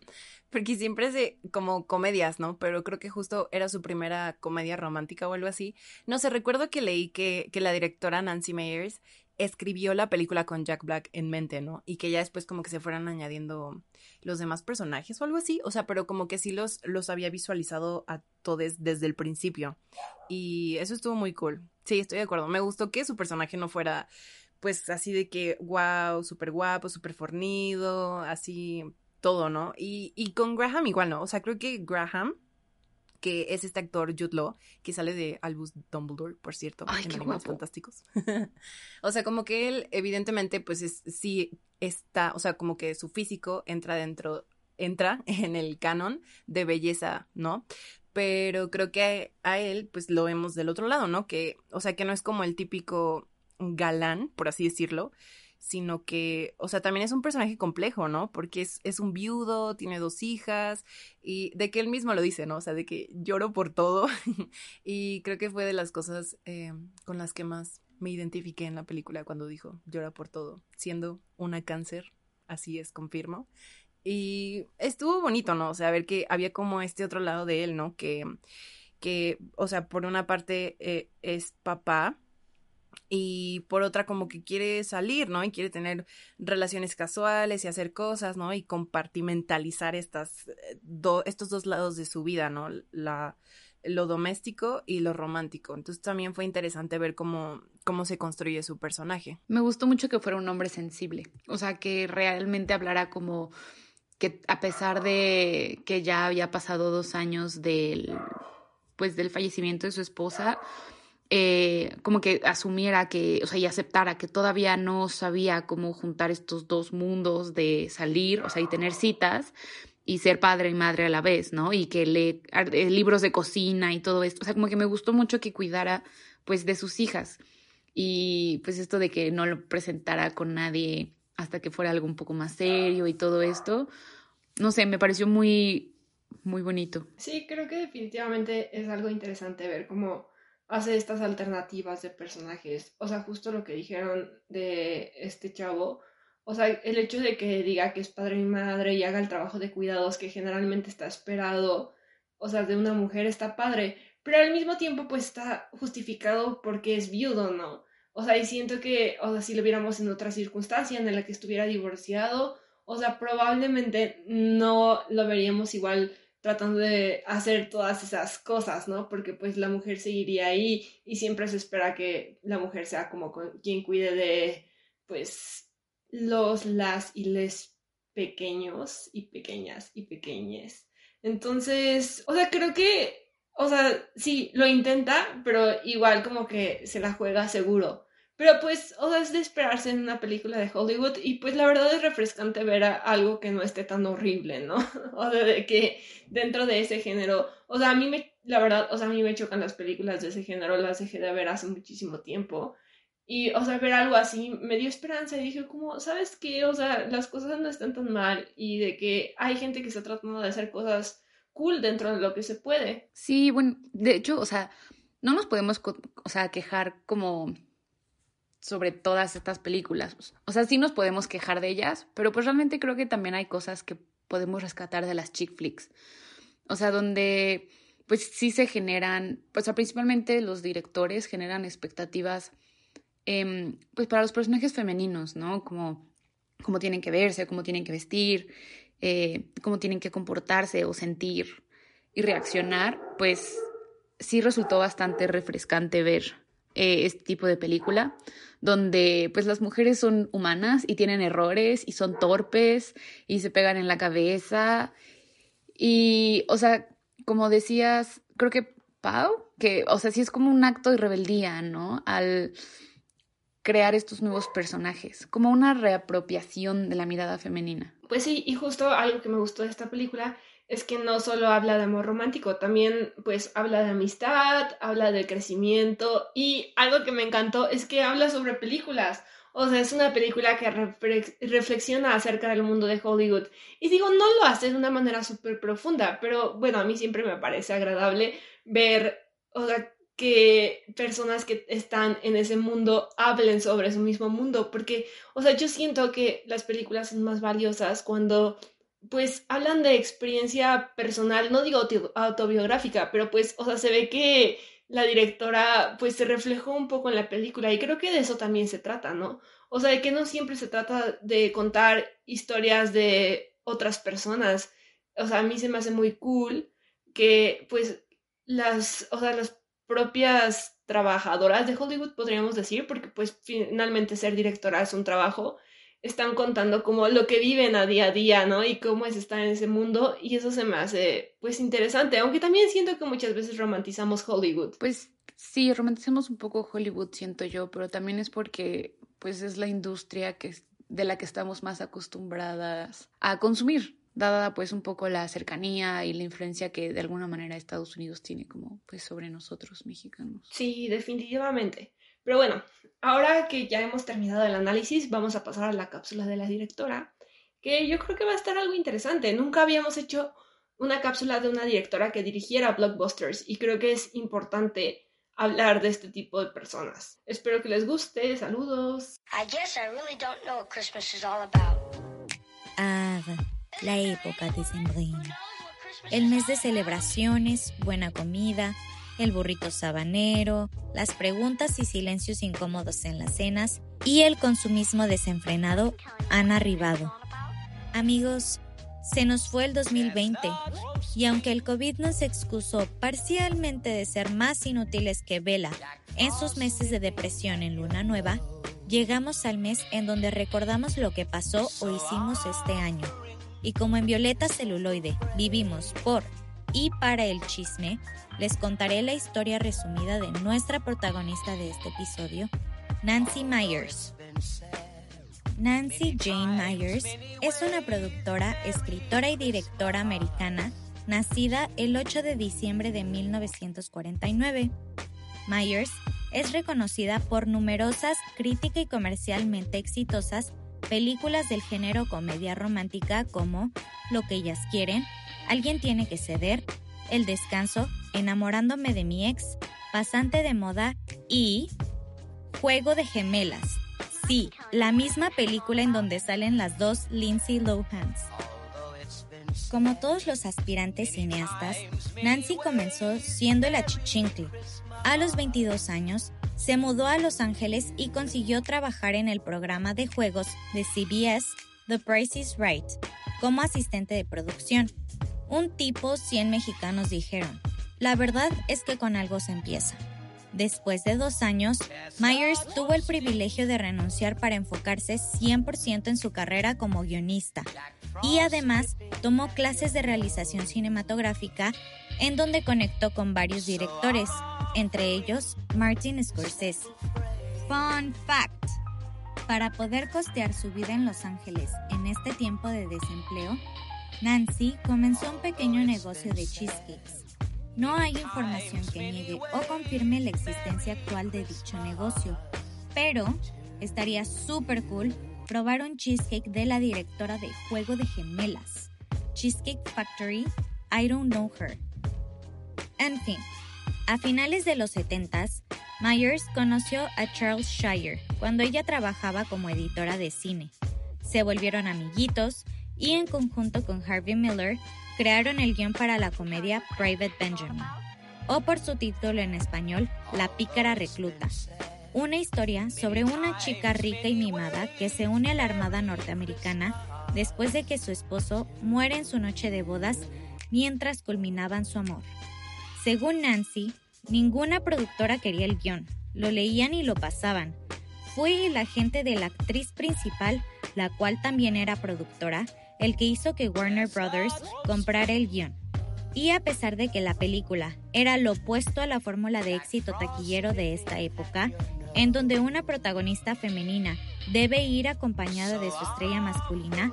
porque siempre es de, como comedias, ¿no? Pero creo que justo era su primera comedia romántica o algo así. No sé, recuerdo que leí que, que la directora Nancy Meyers escribió la película con Jack Black en mente, ¿no? Y que ya después como que se fueran añadiendo los demás personajes o algo así, o sea, pero como que sí los, los había visualizado a todos desde el principio. Y eso estuvo muy cool. Sí, estoy de acuerdo. Me gustó que su personaje no fuera pues así de que, wow, súper guapo, súper fornido, así todo, ¿no? Y, y con Graham igual, ¿no? O sea, creo que Graham que es este actor Jude Law, que sale de Albus Dumbledore, por cierto, Ay, en Animales Fantásticos. [laughs] o sea, como que él, evidentemente, pues es, sí está, o sea, como que su físico entra dentro, entra [laughs] en el canon de belleza, ¿no? Pero creo que a, a él, pues lo vemos del otro lado, ¿no? Que, o sea, que no es como el típico galán, por así decirlo, sino que, o sea, también es un personaje complejo, ¿no? Porque es, es un viudo, tiene dos hijas, y de que él mismo lo dice, ¿no? O sea, de que lloro por todo, [laughs] y creo que fue de las cosas eh, con las que más me identifiqué en la película cuando dijo llora por todo, siendo una cáncer, así es, confirmo. Y estuvo bonito, ¿no? O sea, ver que había como este otro lado de él, ¿no? Que, que o sea, por una parte eh, es papá, y por otra como que quiere salir, ¿no? Y quiere tener relaciones casuales y hacer cosas, ¿no? Y compartimentalizar estas, eh, estos dos lados de su vida, ¿no? La, lo doméstico y lo romántico. Entonces también fue interesante ver cómo, cómo se construye su personaje. Me gustó mucho que fuera un hombre sensible, o sea, que realmente hablara como que a pesar de que ya había pasado dos años del, pues, del fallecimiento de su esposa, eh, como que asumiera que, o sea, y aceptara que todavía no sabía cómo juntar estos dos mundos de salir, o sea, y tener citas y ser padre y madre a la vez, ¿no? Y que lee eh, libros de cocina y todo esto. O sea, como que me gustó mucho que cuidara, pues, de sus hijas. Y pues esto de que no lo presentara con nadie hasta que fuera algo un poco más serio y todo esto, no sé, me pareció muy, muy bonito. Sí, creo que definitivamente es algo interesante ver cómo hace estas alternativas de personajes. O sea, justo lo que dijeron de este chavo. O sea, el hecho de que diga que es padre y madre y haga el trabajo de cuidados que generalmente está esperado, o sea, de una mujer está padre, pero al mismo tiempo pues está justificado porque es viudo, ¿no? O sea, y siento que, o sea, si lo viéramos en otra circunstancia en la que estuviera divorciado, o sea, probablemente no lo veríamos igual tratando de hacer todas esas cosas, ¿no? Porque pues la mujer seguiría ahí y siempre se espera que la mujer sea como quien cuide de pues los, las y les pequeños y pequeñas y pequeñes. Entonces, o sea, creo que, o sea, sí, lo intenta, pero igual como que se la juega seguro. Pero pues, o sea, es de esperarse en una película de Hollywood y pues la verdad es refrescante ver algo que no esté tan horrible, ¿no? [laughs] o de que dentro de ese género, o sea, a mí me, la verdad, o sea, a mí me chocan las películas de ese género, las dejé de ver hace muchísimo tiempo. Y, o sea, ver algo así me dio esperanza y dije como, ¿sabes qué? O sea, las cosas no están tan mal y de que hay gente que está tratando de hacer cosas cool dentro de lo que se puede. Sí, bueno, de hecho, o sea, no nos podemos, o sea, quejar como sobre todas estas películas. O sea, sí nos podemos quejar de ellas, pero pues realmente creo que también hay cosas que podemos rescatar de las chick flicks. O sea, donde pues sí se generan, pues principalmente los directores generan expectativas em, pues para los personajes femeninos, ¿no? Como cómo tienen que verse, cómo tienen que vestir, eh, cómo tienen que comportarse o sentir y reaccionar, pues sí resultó bastante refrescante ver eh, este tipo de película, donde pues las mujeres son humanas y tienen errores y son torpes y se pegan en la cabeza. Y, o sea, como decías, creo que Pau, que, o sea, sí es como un acto de rebeldía, ¿no? Al crear estos nuevos personajes, como una reapropiación de la mirada femenina. Pues sí, y justo algo que me gustó de esta película es que no solo habla de amor romántico, también pues habla de amistad, habla de crecimiento y algo que me encantó es que habla sobre películas. O sea, es una película que reflexiona acerca del mundo de Hollywood. Y digo, no lo hace de una manera súper profunda, pero bueno, a mí siempre me parece agradable ver, o sea, que personas que están en ese mundo hablen sobre su mismo mundo, porque, o sea, yo siento que las películas son más valiosas cuando pues hablan de experiencia personal, no digo autobiográfica, pero pues, o sea, se ve que la directora pues se reflejó un poco en la película y creo que de eso también se trata, ¿no? O sea, de que no siempre se trata de contar historias de otras personas. O sea, a mí se me hace muy cool que pues las, o sea, las propias trabajadoras de Hollywood podríamos decir, porque pues finalmente ser directora es un trabajo están contando como lo que viven a día a día, ¿no? Y cómo es estar en ese mundo y eso se me hace pues interesante, aunque también siento que muchas veces romantizamos Hollywood. Pues sí, romantizamos un poco Hollywood, siento yo, pero también es porque pues es la industria que de la que estamos más acostumbradas a consumir, dada pues un poco la cercanía y la influencia que de alguna manera Estados Unidos tiene como pues sobre nosotros mexicanos. Sí, definitivamente. Pero bueno, ahora que ya hemos terminado el análisis, vamos a pasar a la cápsula de la directora, que yo creo que va a estar algo interesante. Nunca habíamos hecho una cápsula de una directora que dirigiera blockbusters y creo que es importante hablar de este tipo de personas. Espero que les guste. Saludos. Ah, la época de sembrina. El mes de celebraciones, buena comida, el burrito sabanero, las preguntas y silencios incómodos en las cenas y el consumismo desenfrenado han arribado. Amigos, se nos fue el 2020 y aunque el COVID nos excusó parcialmente de ser más inútiles que Vela en sus meses de depresión en Luna Nueva, llegamos al mes en donde recordamos lo que pasó o hicimos este año. Y como en Violeta Celuloide vivimos por y para el chisme, les contaré la historia resumida de nuestra protagonista de este episodio, Nancy Myers. Nancy Jane Myers es una productora, escritora y directora americana nacida el 8 de diciembre de 1949. Myers es reconocida por numerosas crítica y comercialmente exitosas películas del género comedia romántica como Lo que ellas quieren, Alguien tiene que ceder, El descanso, Enamorándome de mi ex, Pasante de moda y Juego de gemelas. Sí, la misma película en donde salen las dos Lindsay Lohans. Como todos los aspirantes cineastas, Nancy comenzó siendo el achichincle. A los 22 años, se mudó a Los Ángeles y consiguió trabajar en el programa de juegos de CBS, The Price is Right, como asistente de producción. Un tipo 100 mexicanos dijeron, la verdad es que con algo se empieza. Después de dos años, Myers tuvo el privilegio de renunciar para enfocarse 100% en su carrera como guionista y además tomó clases de realización cinematográfica en donde conectó con varios directores, entre ellos Martin Scorsese. Fun fact. Para poder costear su vida en Los Ángeles en este tiempo de desempleo, Nancy comenzó un pequeño negocio de cheesecakes no hay información que niegue o confirme la existencia actual de dicho negocio, pero estaría súper cool probar un cheesecake de la directora de Juego de Gemelas, Cheesecake Factory, I Don't Know Her. En fin, a finales de los 70s, Myers conoció a Charles Shire cuando ella trabajaba como editora de cine. Se volvieron amiguitos y en conjunto con Harvey Miller crearon el guion para la comedia Private Benjamin, o por su título en español, La pícara recluta, una historia sobre una chica rica y mimada que se une a la Armada norteamericana después de que su esposo muere en su noche de bodas mientras culminaban su amor. Según Nancy, ninguna productora quería el guion, lo leían y lo pasaban. Fue la gente de la actriz principal, la cual también era productora, el que hizo que Warner Brothers comprara el guion. Y a pesar de que la película era lo opuesto a la fórmula de éxito taquillero de esta época, en donde una protagonista femenina debe ir acompañada de su estrella masculina,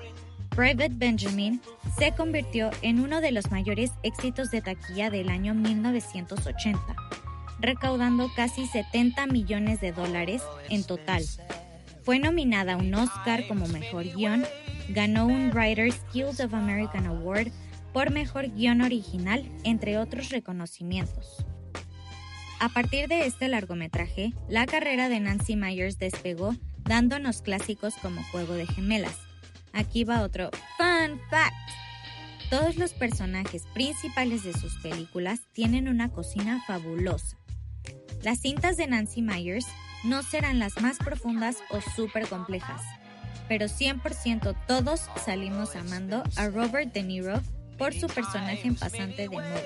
Private Benjamin se convirtió en uno de los mayores éxitos de taquilla del año 1980, recaudando casi 70 millones de dólares en total. Fue nominada a un Oscar como mejor guion ganó un Writers Guild of American Award por mejor guion original, entre otros reconocimientos. A partir de este largometraje, la carrera de Nancy Myers despegó dándonos clásicos como Juego de Gemelas. Aquí va otro fun fact. Todos los personajes principales de sus películas tienen una cocina fabulosa. Las cintas de Nancy Myers no serán las más profundas o súper complejas, pero 100% todos salimos amando a Robert De Niro por su personaje en pasante de moda.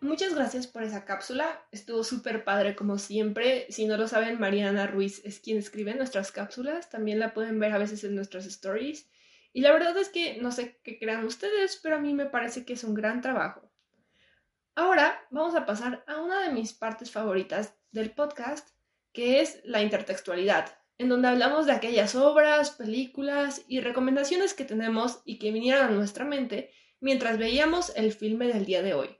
Muchas gracias por esa cápsula. Estuvo súper padre como siempre. Si no lo saben, Mariana Ruiz es quien escribe nuestras cápsulas. También la pueden ver a veces en nuestras stories. Y la verdad es que no sé qué crean ustedes, pero a mí me parece que es un gran trabajo. Ahora vamos a pasar a una de mis partes favoritas del podcast, que es la intertextualidad, en donde hablamos de aquellas obras, películas y recomendaciones que tenemos y que vinieron a nuestra mente mientras veíamos el filme del día de hoy.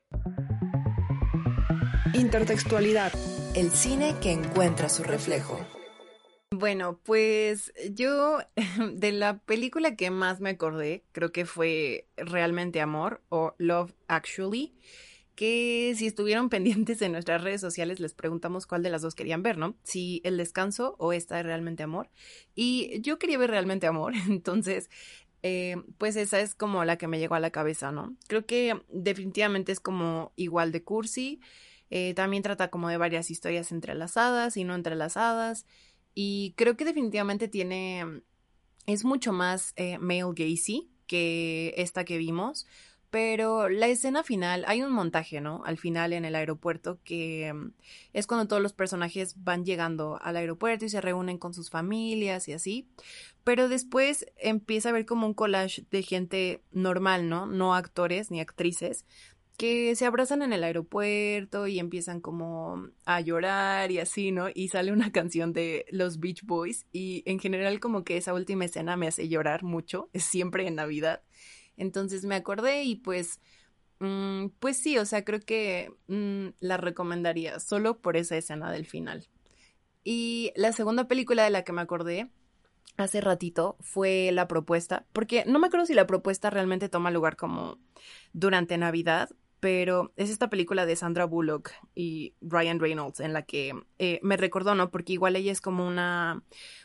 Intertextualidad, el cine que encuentra su reflejo. Bueno, pues yo [laughs] de la película que más me acordé, creo que fue Realmente Amor o Love Actually, que si estuvieron [laughs] pendientes en nuestras redes sociales les preguntamos cuál de las dos querían ver, ¿no? Si El Descanso o esta de Realmente Amor. Y yo quería ver Realmente Amor, [laughs] entonces eh, pues esa es como la que me llegó a la cabeza, ¿no? Creo que definitivamente es como igual de cursi. Eh, también trata como de varias historias entrelazadas y no entrelazadas. Y creo que definitivamente tiene, es mucho más eh, male gazy que esta que vimos, Pero la escena final, hay un montaje, ¿no? Al final en el aeropuerto, que mm, es cuando todos los personajes van llegando al aeropuerto y se reúnen con sus familias y así. Pero después empieza a haber como un collage de gente normal, ¿no? No actores ni actrices, que se abrazan en el aeropuerto y empiezan como a llorar y así, ¿no? Y sale una [laughs] canción de los Beach Boys y en general como que esa última escena me hace llorar mucho, es siempre en Navidad. Entonces me acordé y pues, mm, pues sí, o sea, creo que mm, la recomendaría solo por esa escena del final. Y la segunda película de la que me acordé hace ratito fue La Propuesta, porque no me acuerdo si la propuesta realmente toma lugar como durante Navidad pero es esta película de Sandra Bullock y Ryan Reynolds en la que eh, me recordó, ¿no? Porque igual ella es como una,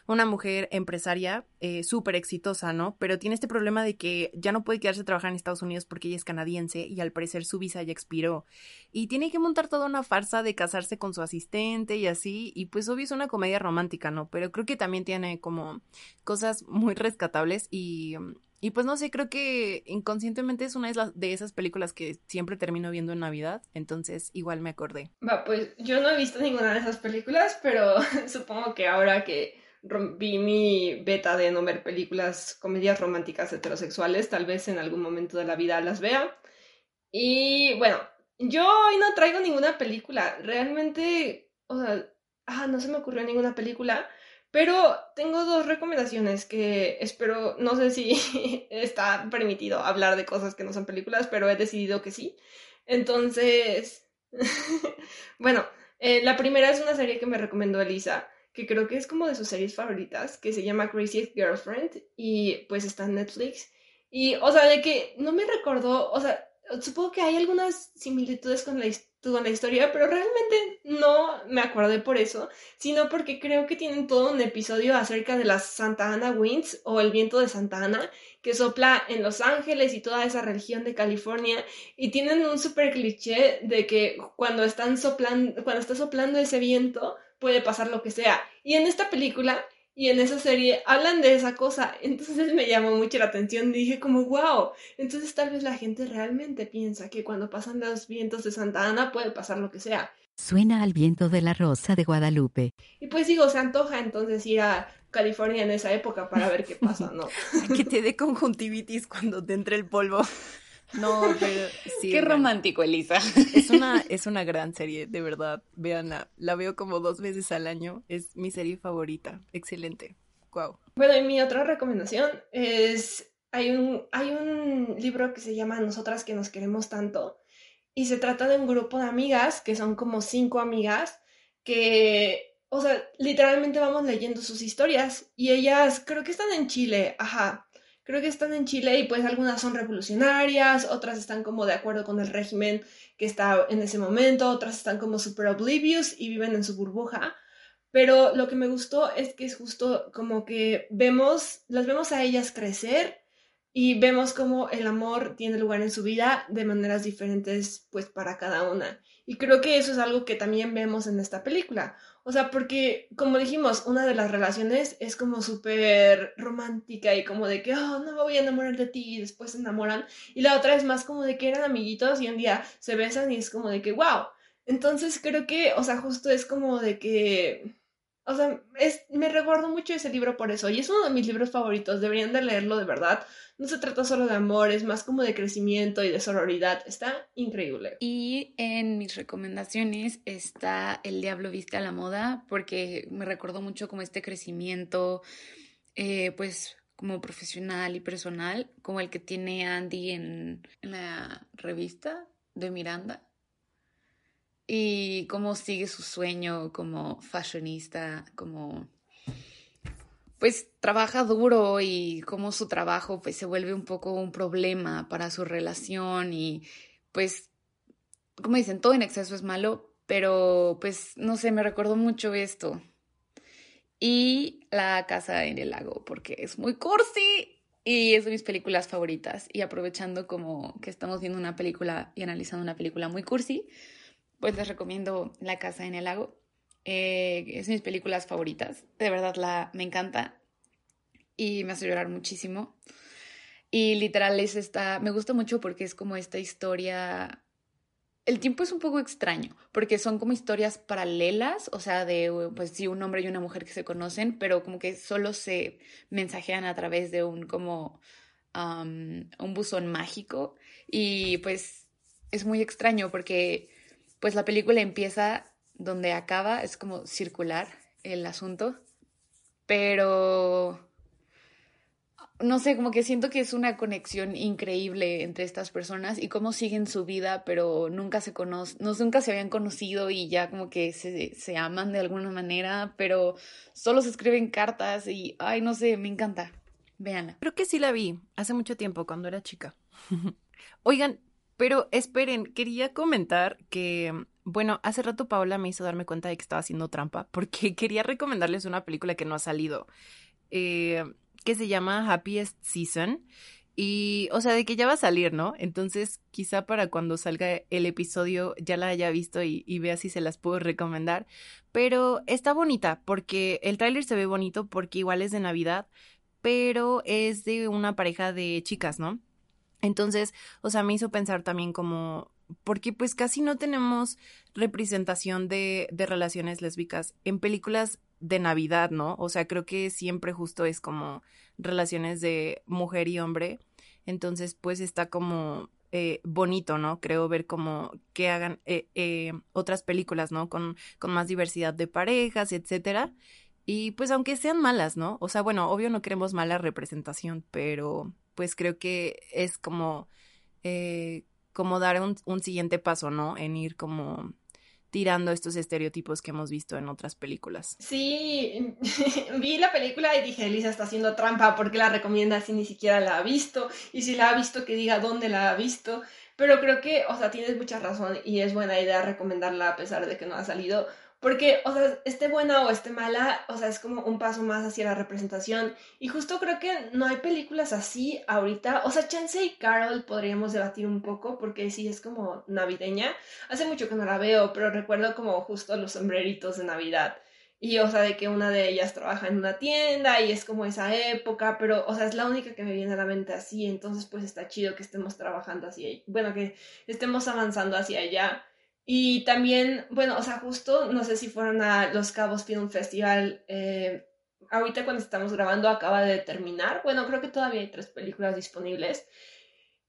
una mujer empresaria eh, súper exitosa, ¿no? Pero tiene este problema de que ya no puede quedarse a trabajar en Estados Unidos porque ella es canadiense y al parecer su visa ya expiró. Y tiene que montar toda una farsa de casarse con su asistente y así. Y pues obvio es una comedia romántica, ¿no? Pero creo que también tiene como cosas muy rescatables y y pues no sé, creo que inconscientemente es una de esas películas que siempre termino viendo en Navidad, entonces igual me acordé. Va, pues yo no he visto ninguna de esas películas, pero [laughs] supongo que ahora que vi mi beta de no ver películas, comedias románticas heterosexuales, tal vez en algún momento de la vida las vea. Y bueno, yo hoy no traigo ninguna película, realmente, o sea, ah, no se me ocurrió ninguna película. Pero tengo dos recomendaciones que espero, no sé si [laughs] está permitido hablar de cosas que no son películas, pero he decidido que sí. Entonces, [laughs] bueno, eh, la primera es una serie que me recomendó Elisa, que creo que es como de sus series favoritas, que se llama Crazy Girlfriend y pues está en Netflix. Y, o sea, de que no me recordó, o sea, supongo que hay algunas similitudes con la toda la historia, pero realmente no me acordé por eso, sino porque creo que tienen todo un episodio acerca de las Santa Ana Winds o el viento de Santa Ana que sopla en Los Ángeles y toda esa región de California y tienen un super cliché de que cuando están soplando, cuando está soplando ese viento puede pasar lo que sea. Y en esta película y en esa serie hablan de esa cosa. [laughs] Entonces me llamó mucho la atención. Dije como, wow. Entonces tal vez la gente realmente piensa que cuando pasan los vientos de Santa Ana puede pasar lo que sea. Suena al viento de la rosa de Guadalupe. Y pues digo, se antoja entonces ir a California en esa época para ver qué pasa, ¿no? [laughs] que te dé conjuntivitis cuando te entre el polvo. No, pero [laughs] sí. Qué romántico, Elisa. Es una, [laughs] es una gran serie, de verdad. Veanla. La veo como dos veces al año. Es mi serie favorita. Excelente. Wow. Bueno, y mi otra recomendación es. Hay un, hay un libro que se llama Nosotras que nos queremos tanto. Y se trata de un grupo de amigas, que son como cinco amigas, que, o sea, literalmente vamos leyendo sus historias. Y ellas creo que están en Chile, ajá creo que están en Chile y pues algunas son revolucionarias, otras están como de acuerdo con el régimen que está en ese momento, otras están como super oblivious y viven en su burbuja. Pero lo que me gustó es que es justo como que vemos, las vemos a ellas crecer y vemos como el amor tiene lugar en su vida de maneras diferentes pues para cada una. Y creo que eso es algo que también vemos en esta película. O sea, porque, como dijimos, una de las relaciones es como súper romántica y como de que, oh, no me voy a enamorar de ti y después se enamoran. Y la otra es más como de que eran amiguitos y un día se besan y es como de que, wow. Entonces creo que, o sea, justo es como de que o sea, es, me recuerdo mucho ese libro por eso. Y es uno de mis libros favoritos. Deberían de leerlo de verdad. No se trata solo de amor, es más como de crecimiento y de sororidad. Está increíble. Y en mis recomendaciones está El Diablo Viste a la Moda, porque me recordó mucho como este crecimiento, eh, pues como profesional y personal, como el que tiene Andy en la revista de Miranda y cómo sigue su sueño como fashionista, como pues trabaja duro y cómo su trabajo pues se vuelve un poco un problema para su relación y pues como dicen, todo en exceso es malo, pero pues no sé, me recuerdo mucho esto. Y La casa en el lago, porque es muy cursi y es de mis películas favoritas. Y aprovechando como que estamos viendo una película y analizando una película muy cursi, pues les recomiendo La Casa en el Lago. Eh, es mis películas favoritas. De verdad la, me encanta y me hace llorar muchísimo. Y literal es esta, me gusta mucho porque es como esta historia el tiempo es un poco extraño, porque son como historias paralelas, o sea, de, pues sí, un hombre y una mujer que se conocen, pero como que solo se mensajean a través de un como un buzón mágico. Y pues es muy extraño porque pues la película empieza donde acaba, es como circular el asunto, pero no sé, como que siento que es una conexión increíble entre estas personas y cómo siguen su vida, pero nunca se conocen, no, nunca se habían conocido y ya como que se, se aman de alguna manera, pero solo se escriben cartas y, ay, no sé, me encanta. Véanla. Creo que sí la vi hace mucho tiempo, cuando era chica. [laughs] Oigan, pero esperen, quería comentar que, bueno, hace rato Paola me hizo darme cuenta de que estaba haciendo trampa porque [laughs] quería recomendarles una película que no ha salido. Eh, que se llama Happiest Season. Y, o sea, de que ya va a salir, ¿no? Entonces, quizá para cuando salga el episodio ya la haya visto y, vea si se las puedo recomendar. Pero está bonita porque el tráiler se ve bonito porque igual es de Navidad, pero es de una pareja de chicas, ¿no? Entonces, o sea, me hizo pensar también como, porque pues casi no tenemos representación de, de relaciones lésbicas en películas de Navidad, ¿no? O sea, creo que siempre justo es como relaciones de mujer y hombre. Entonces, pues está como eh, bonito, ¿no? Creo ver como que hagan eh, eh, otras películas, ¿no? Con, con más diversidad de parejas, etcétera. Y pues aunque sean malas, ¿no? O sea, bueno, obvio no queremos mala representación, pero pues creo que es como, como dar un, un siguiente paso, ¿no? En ir como tirando estos estereotipos que hemos visto en otras películas. Sí, [laughs] vi la película y dije, Elisa está haciendo trampa porque la recomienda si ni siquiera la ha visto y si la ha visto que diga dónde la ha visto. Pero creo que, o sea, tienes mucha razón y es buena idea recomendarla a pesar de que no ha salido porque, o sea, esté buena o esté mala, o sea, es como un paso más hacia la representación. Y justo creo que no hay películas así ahorita. O sea, Chance y Carol podríamos debatir un poco porque sí es como navideña. Hace mucho que no la veo, pero recuerdo como justo los sombreritos de Navidad. Y, o sea, de que una de ellas trabaja en una tienda y es como esa época, pero, o sea, es la única que me viene a la mente así. Entonces, pues está chido que estemos trabajando así. Bueno, que estemos avanzando hacia allá. Y también, bueno, o sea, justo, no sé si fueron a Los Cabos Film Festival, eh, ahorita cuando estamos grabando acaba de terminar, bueno, creo que todavía hay tres películas disponibles.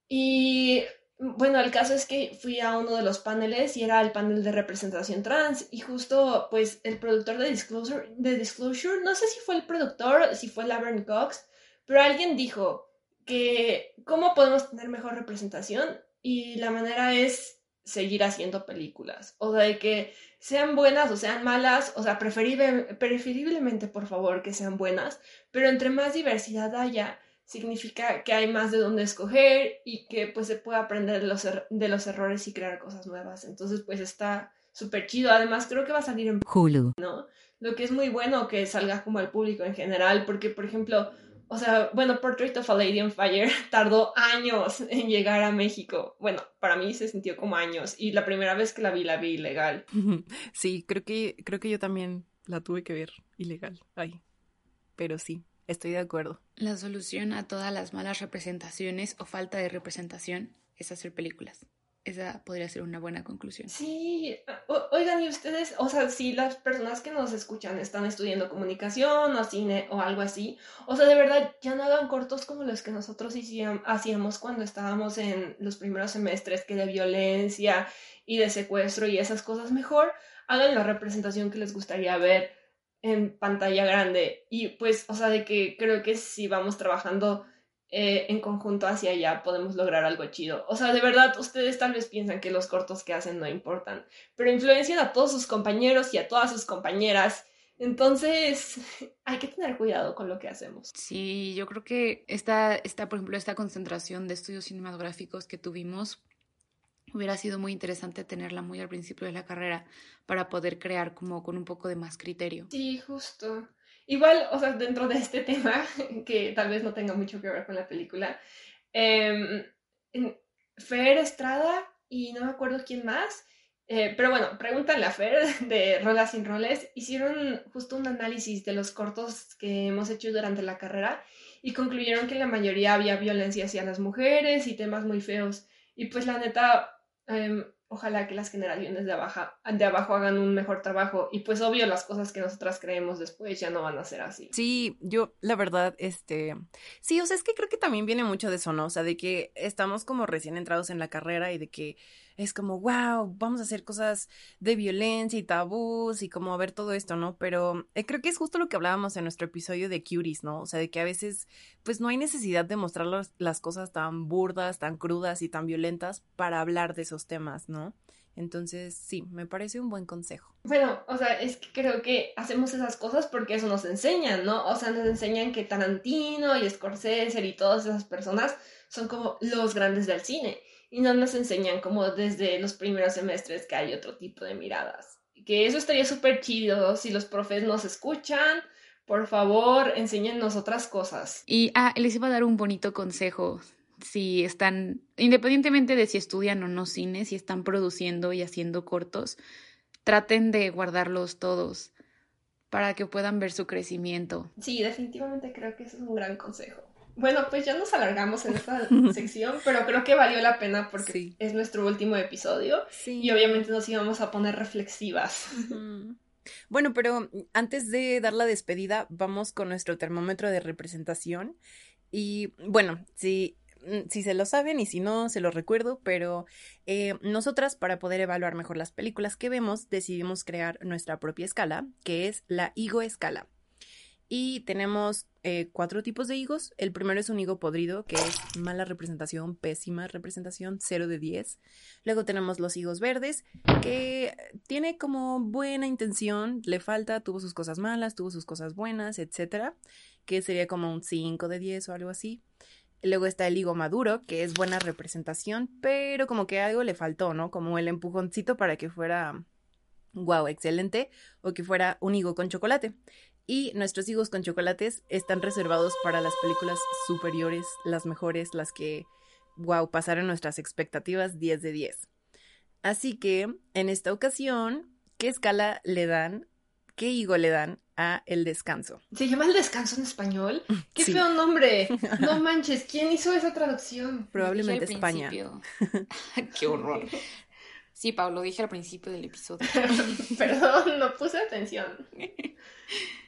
Y bueno, el caso es que fui a uno de los paneles y era el panel de representación trans y justo pues el productor de Disclosure, de Disclosure no sé si fue el productor, si fue Laverne Cox, pero alguien dijo que cómo podemos tener mejor representación y la manera es seguir haciendo películas. O sea, de que sean buenas o sean malas, o sea, preferiblemente, por favor, que sean buenas, pero entre más diversidad haya, significa que hay más de dónde escoger y que pues se puede aprender de los, er-, de los errores y crear cosas nuevas. Entonces, pues está súper chido. Además, creo que va a salir en Hulu. ¿no? Lo que es muy bueno que salga como al público en general, porque, por ejemplo, o sea, bueno, Portrait of a Lady on Fire [laughs] tardó años en llegar a México. Bueno, para mí se sintió como años y la primera vez que la vi la vi ilegal. Sí, creo que creo que yo también la tuve que ver ilegal. Ay. Pero sí, estoy de acuerdo. La solución a todas las malas representaciones o falta de representación es hacer películas. Esa podría ser una buena conclusión. Sí, oigan, y ustedes, o sea, si las personas que nos escuchan están estudiando comunicación o cine o algo así, o sea, de verdad, ya no hagan cortos como los que nosotros hacíamos cuando estábamos en los primeros semestres, que de violencia y de secuestro y esas cosas, mejor hagan la representación que les gustaría ver en pantalla grande. Y pues, o sea, de que creo que si vamos trabajando eh, en conjunto hacia allá podemos lograr algo chido. O sea, de verdad, ustedes tal vez piensan que los cortos que hacen no importan, pero influencian a todos sus compañeros y a todas sus compañeras. Entonces, [laughs] hay que tener cuidado con lo que hacemos. Sí, yo creo que esta, esta, por ejemplo, esta concentración de estudios cinematográficos que tuvimos, hubiera sido muy interesante tenerla muy al principio de la carrera para poder crear como con un poco de más criterio. Sí, justo. Igual, o sea, dentro de este [laughs] tema, que tal vez no tenga mucho que ver con la película, eh, Fer Estrada y no me acuerdo quién más, eh, pero bueno, pregúntale a Fer [laughs] de Rolas sin Roles, hicieron justo un análisis de los cortos que hemos hecho durante la carrera y concluyeron que en la mayoría había violencia hacia las mujeres y temas muy feos. Y pues la neta, em, ojalá que las generaciones de, de abajo hagan un mejor trabajo. Y pues obvio, las cosas que nosotras creemos después ya no van a ser así. Sí, yo, la verdad, este, sí, o sea, es que creo que también viene mucho de eso, ¿no? O sea, de que estamos como recién entrados en la carrera y de que es como, wow, vamos a hacer cosas de violencia y tabús y como a ver todo esto, ¿no? Pero eh, creo que es justo lo que hablábamos en nuestro episodio de Curies, ¿no? O sea, de que a veces, pues no hay necesidad de mostrar las cosas tan burdas, tan crudas y tan violentas para hablar de esos temas, ¿no? Entonces, sí, me parece un buen consejo. Bueno, o sea, es que creo que hacemos esas cosas porque eso nos enseñan, ¿no? O sea, nos enseñan que Tarantino y Scorsese y todas esas personas son como los grandes del cine y no nos enseñan como desde los primeros semestres que hay otro tipo de miradas. Que eso estaría súper chido si los profes nos escuchan. Por favor, enséñennos otras cosas. Y ah, les iba a dar un bonito consejo. Si están, independientemente de si estudian o no cine, si están produciendo y haciendo cortos, traten de guardarlos todos para que puedan ver su crecimiento. Sí, definitivamente creo que eso es un gran consejo. Bueno, pues ya nos alargamos en esta [laughs] sección, pero creo que valió la pena porque es nuestro último episodio y obviamente nos íbamos a poner reflexivas. Bueno, pero antes de dar la despedida, vamos con nuestro termómetro de representación. Y bueno, si, mm, si se lo saben y si no, se lo recuerdo, pero eh, nosotras para poder evaluar mejor las películas que vemos, decidimos crear nuestra propia escala, que es la Igo Escala. Y tenemos eh, cuatro tipos de higos. El primero es un higo podrido, que es mala representación, pésima representación, 0 de 10. Luego tenemos los higos verdes, que tiene como buena intención, le falta, tuvo sus cosas malas, tuvo sus cosas buenas, etcétera, que sería como un 5 de 10 o algo así. Luego está el higo maduro, que es buena representación, pero como que algo le faltó, ¿no? Como el empujoncito para que fuera, wow, excelente, o que fuera un higo con chocolate. Y nuestros higos con chocolates están reservados para las películas superiores, las mejores, las que, wow, pasaron nuestras expectativas 10 de 10. Así que, en esta ocasión, ¿qué escala le dan, qué higo le dan a El Descanso? ¿Se llama El Descanso en español? [laughs] ¡Qué feo nombre! [laughs] No manches, ¿quién hizo esa traducción? Probablemente España. [laughs] ¡Qué horror! Sí, Pablo, dije al principio del episodio. [laughs] Perdón, no puse atención.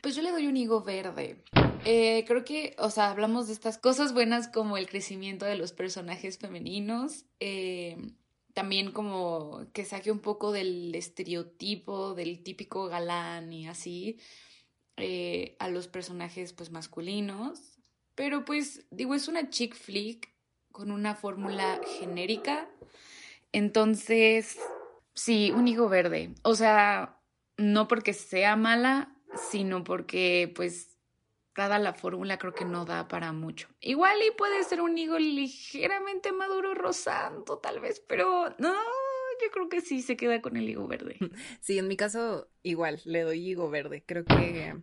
Pues yo le doy un higo verde. Eh, creo que, o sea, hablamos de estas cosas buenas como el crecimiento de los personajes femeninos. Eh, también como que saque un poco del estereotipo, del típico galán y así, eh, a los personajes pues masculinos. Pero pues digo, es una chick flick con una fórmula genérica. Entonces, sí, un higo verde. O sea, no porque sea mala, sino porque pues dada la fórmula creo que no da para mucho. Igual y puede ser un higo ligeramente maduro rosando tal vez, pero no, yo creo que sí se queda con el higo verde. [laughs] Sí, en mi caso igual, le doy higo verde. Creo que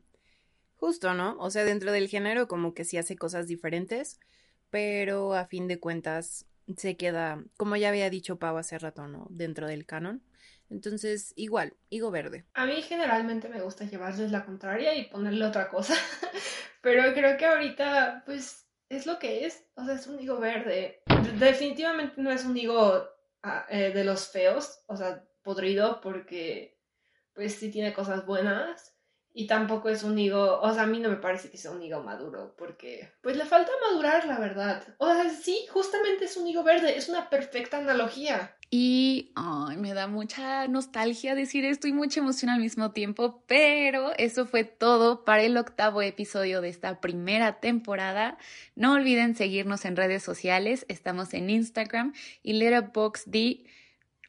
justo, ¿no? O sea, dentro del género como que sí hace cosas diferentes, pero a fin de cuentas se queda, como ya había dicho Pau hace rato, ¿no? Dentro del canon. Entonces, igual, higo verde. A mí generalmente me gusta llevarles la contraria y ponerle otra cosa, [laughs] pero creo que ahorita, pues, es lo que es. O sea, es un higo verde. Definitivamente no es un higo ah, eh, de los feos, o sea, podrido, porque, pues, sí tiene cosas buenas. Y tampoco es un higo, o sea, a mí no me parece que sea un higo maduro, porque pues le falta madurar, la verdad. O sea, sí, justamente es un higo verde, es una perfecta analogía. Y ay, me da mucha nostalgia decir esto y mucha emoción al mismo tiempo, pero eso fue todo para el octavo episodio de esta primera temporada. No olviden seguirnos en redes sociales, estamos en Instagram y Letterboxd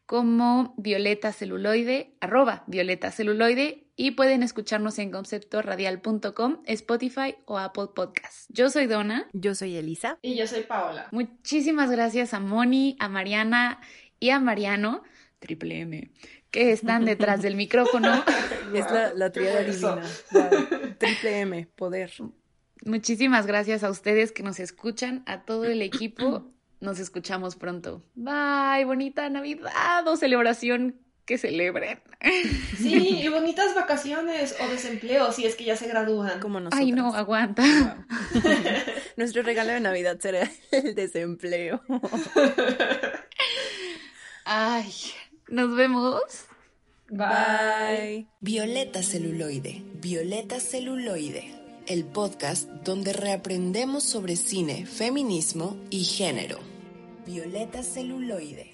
como Violeta Celuloide, arroba Violeta Celuloide y pueden escucharnos en conceptoradial.com, Spotify o Apple Podcasts. Yo soy Donna. Yo soy Elisa. Y yo soy Paola. Muchísimas gracias a Moni, a Mariana y a Mariano, triple M, que están detrás del [laughs] micrófono. es la, la triada divina. triple M, poder. Muchísimas gracias a ustedes que nos escuchan, a todo el equipo. Nos escuchamos pronto. Bye, bonita Navidad o celebración que celebren. Sí, y bonitas vacaciones o desempleo si es que ya se gradúan. Como Ay, no, aguanta. [laughs] Nuestro regalo de Navidad será el desempleo. [laughs] Ay, nos vemos. Bye. Violeta Celuloide, Violeta Celuloide, el podcast donde reaprendemos sobre cine, feminismo y género. Violeta Celuloide.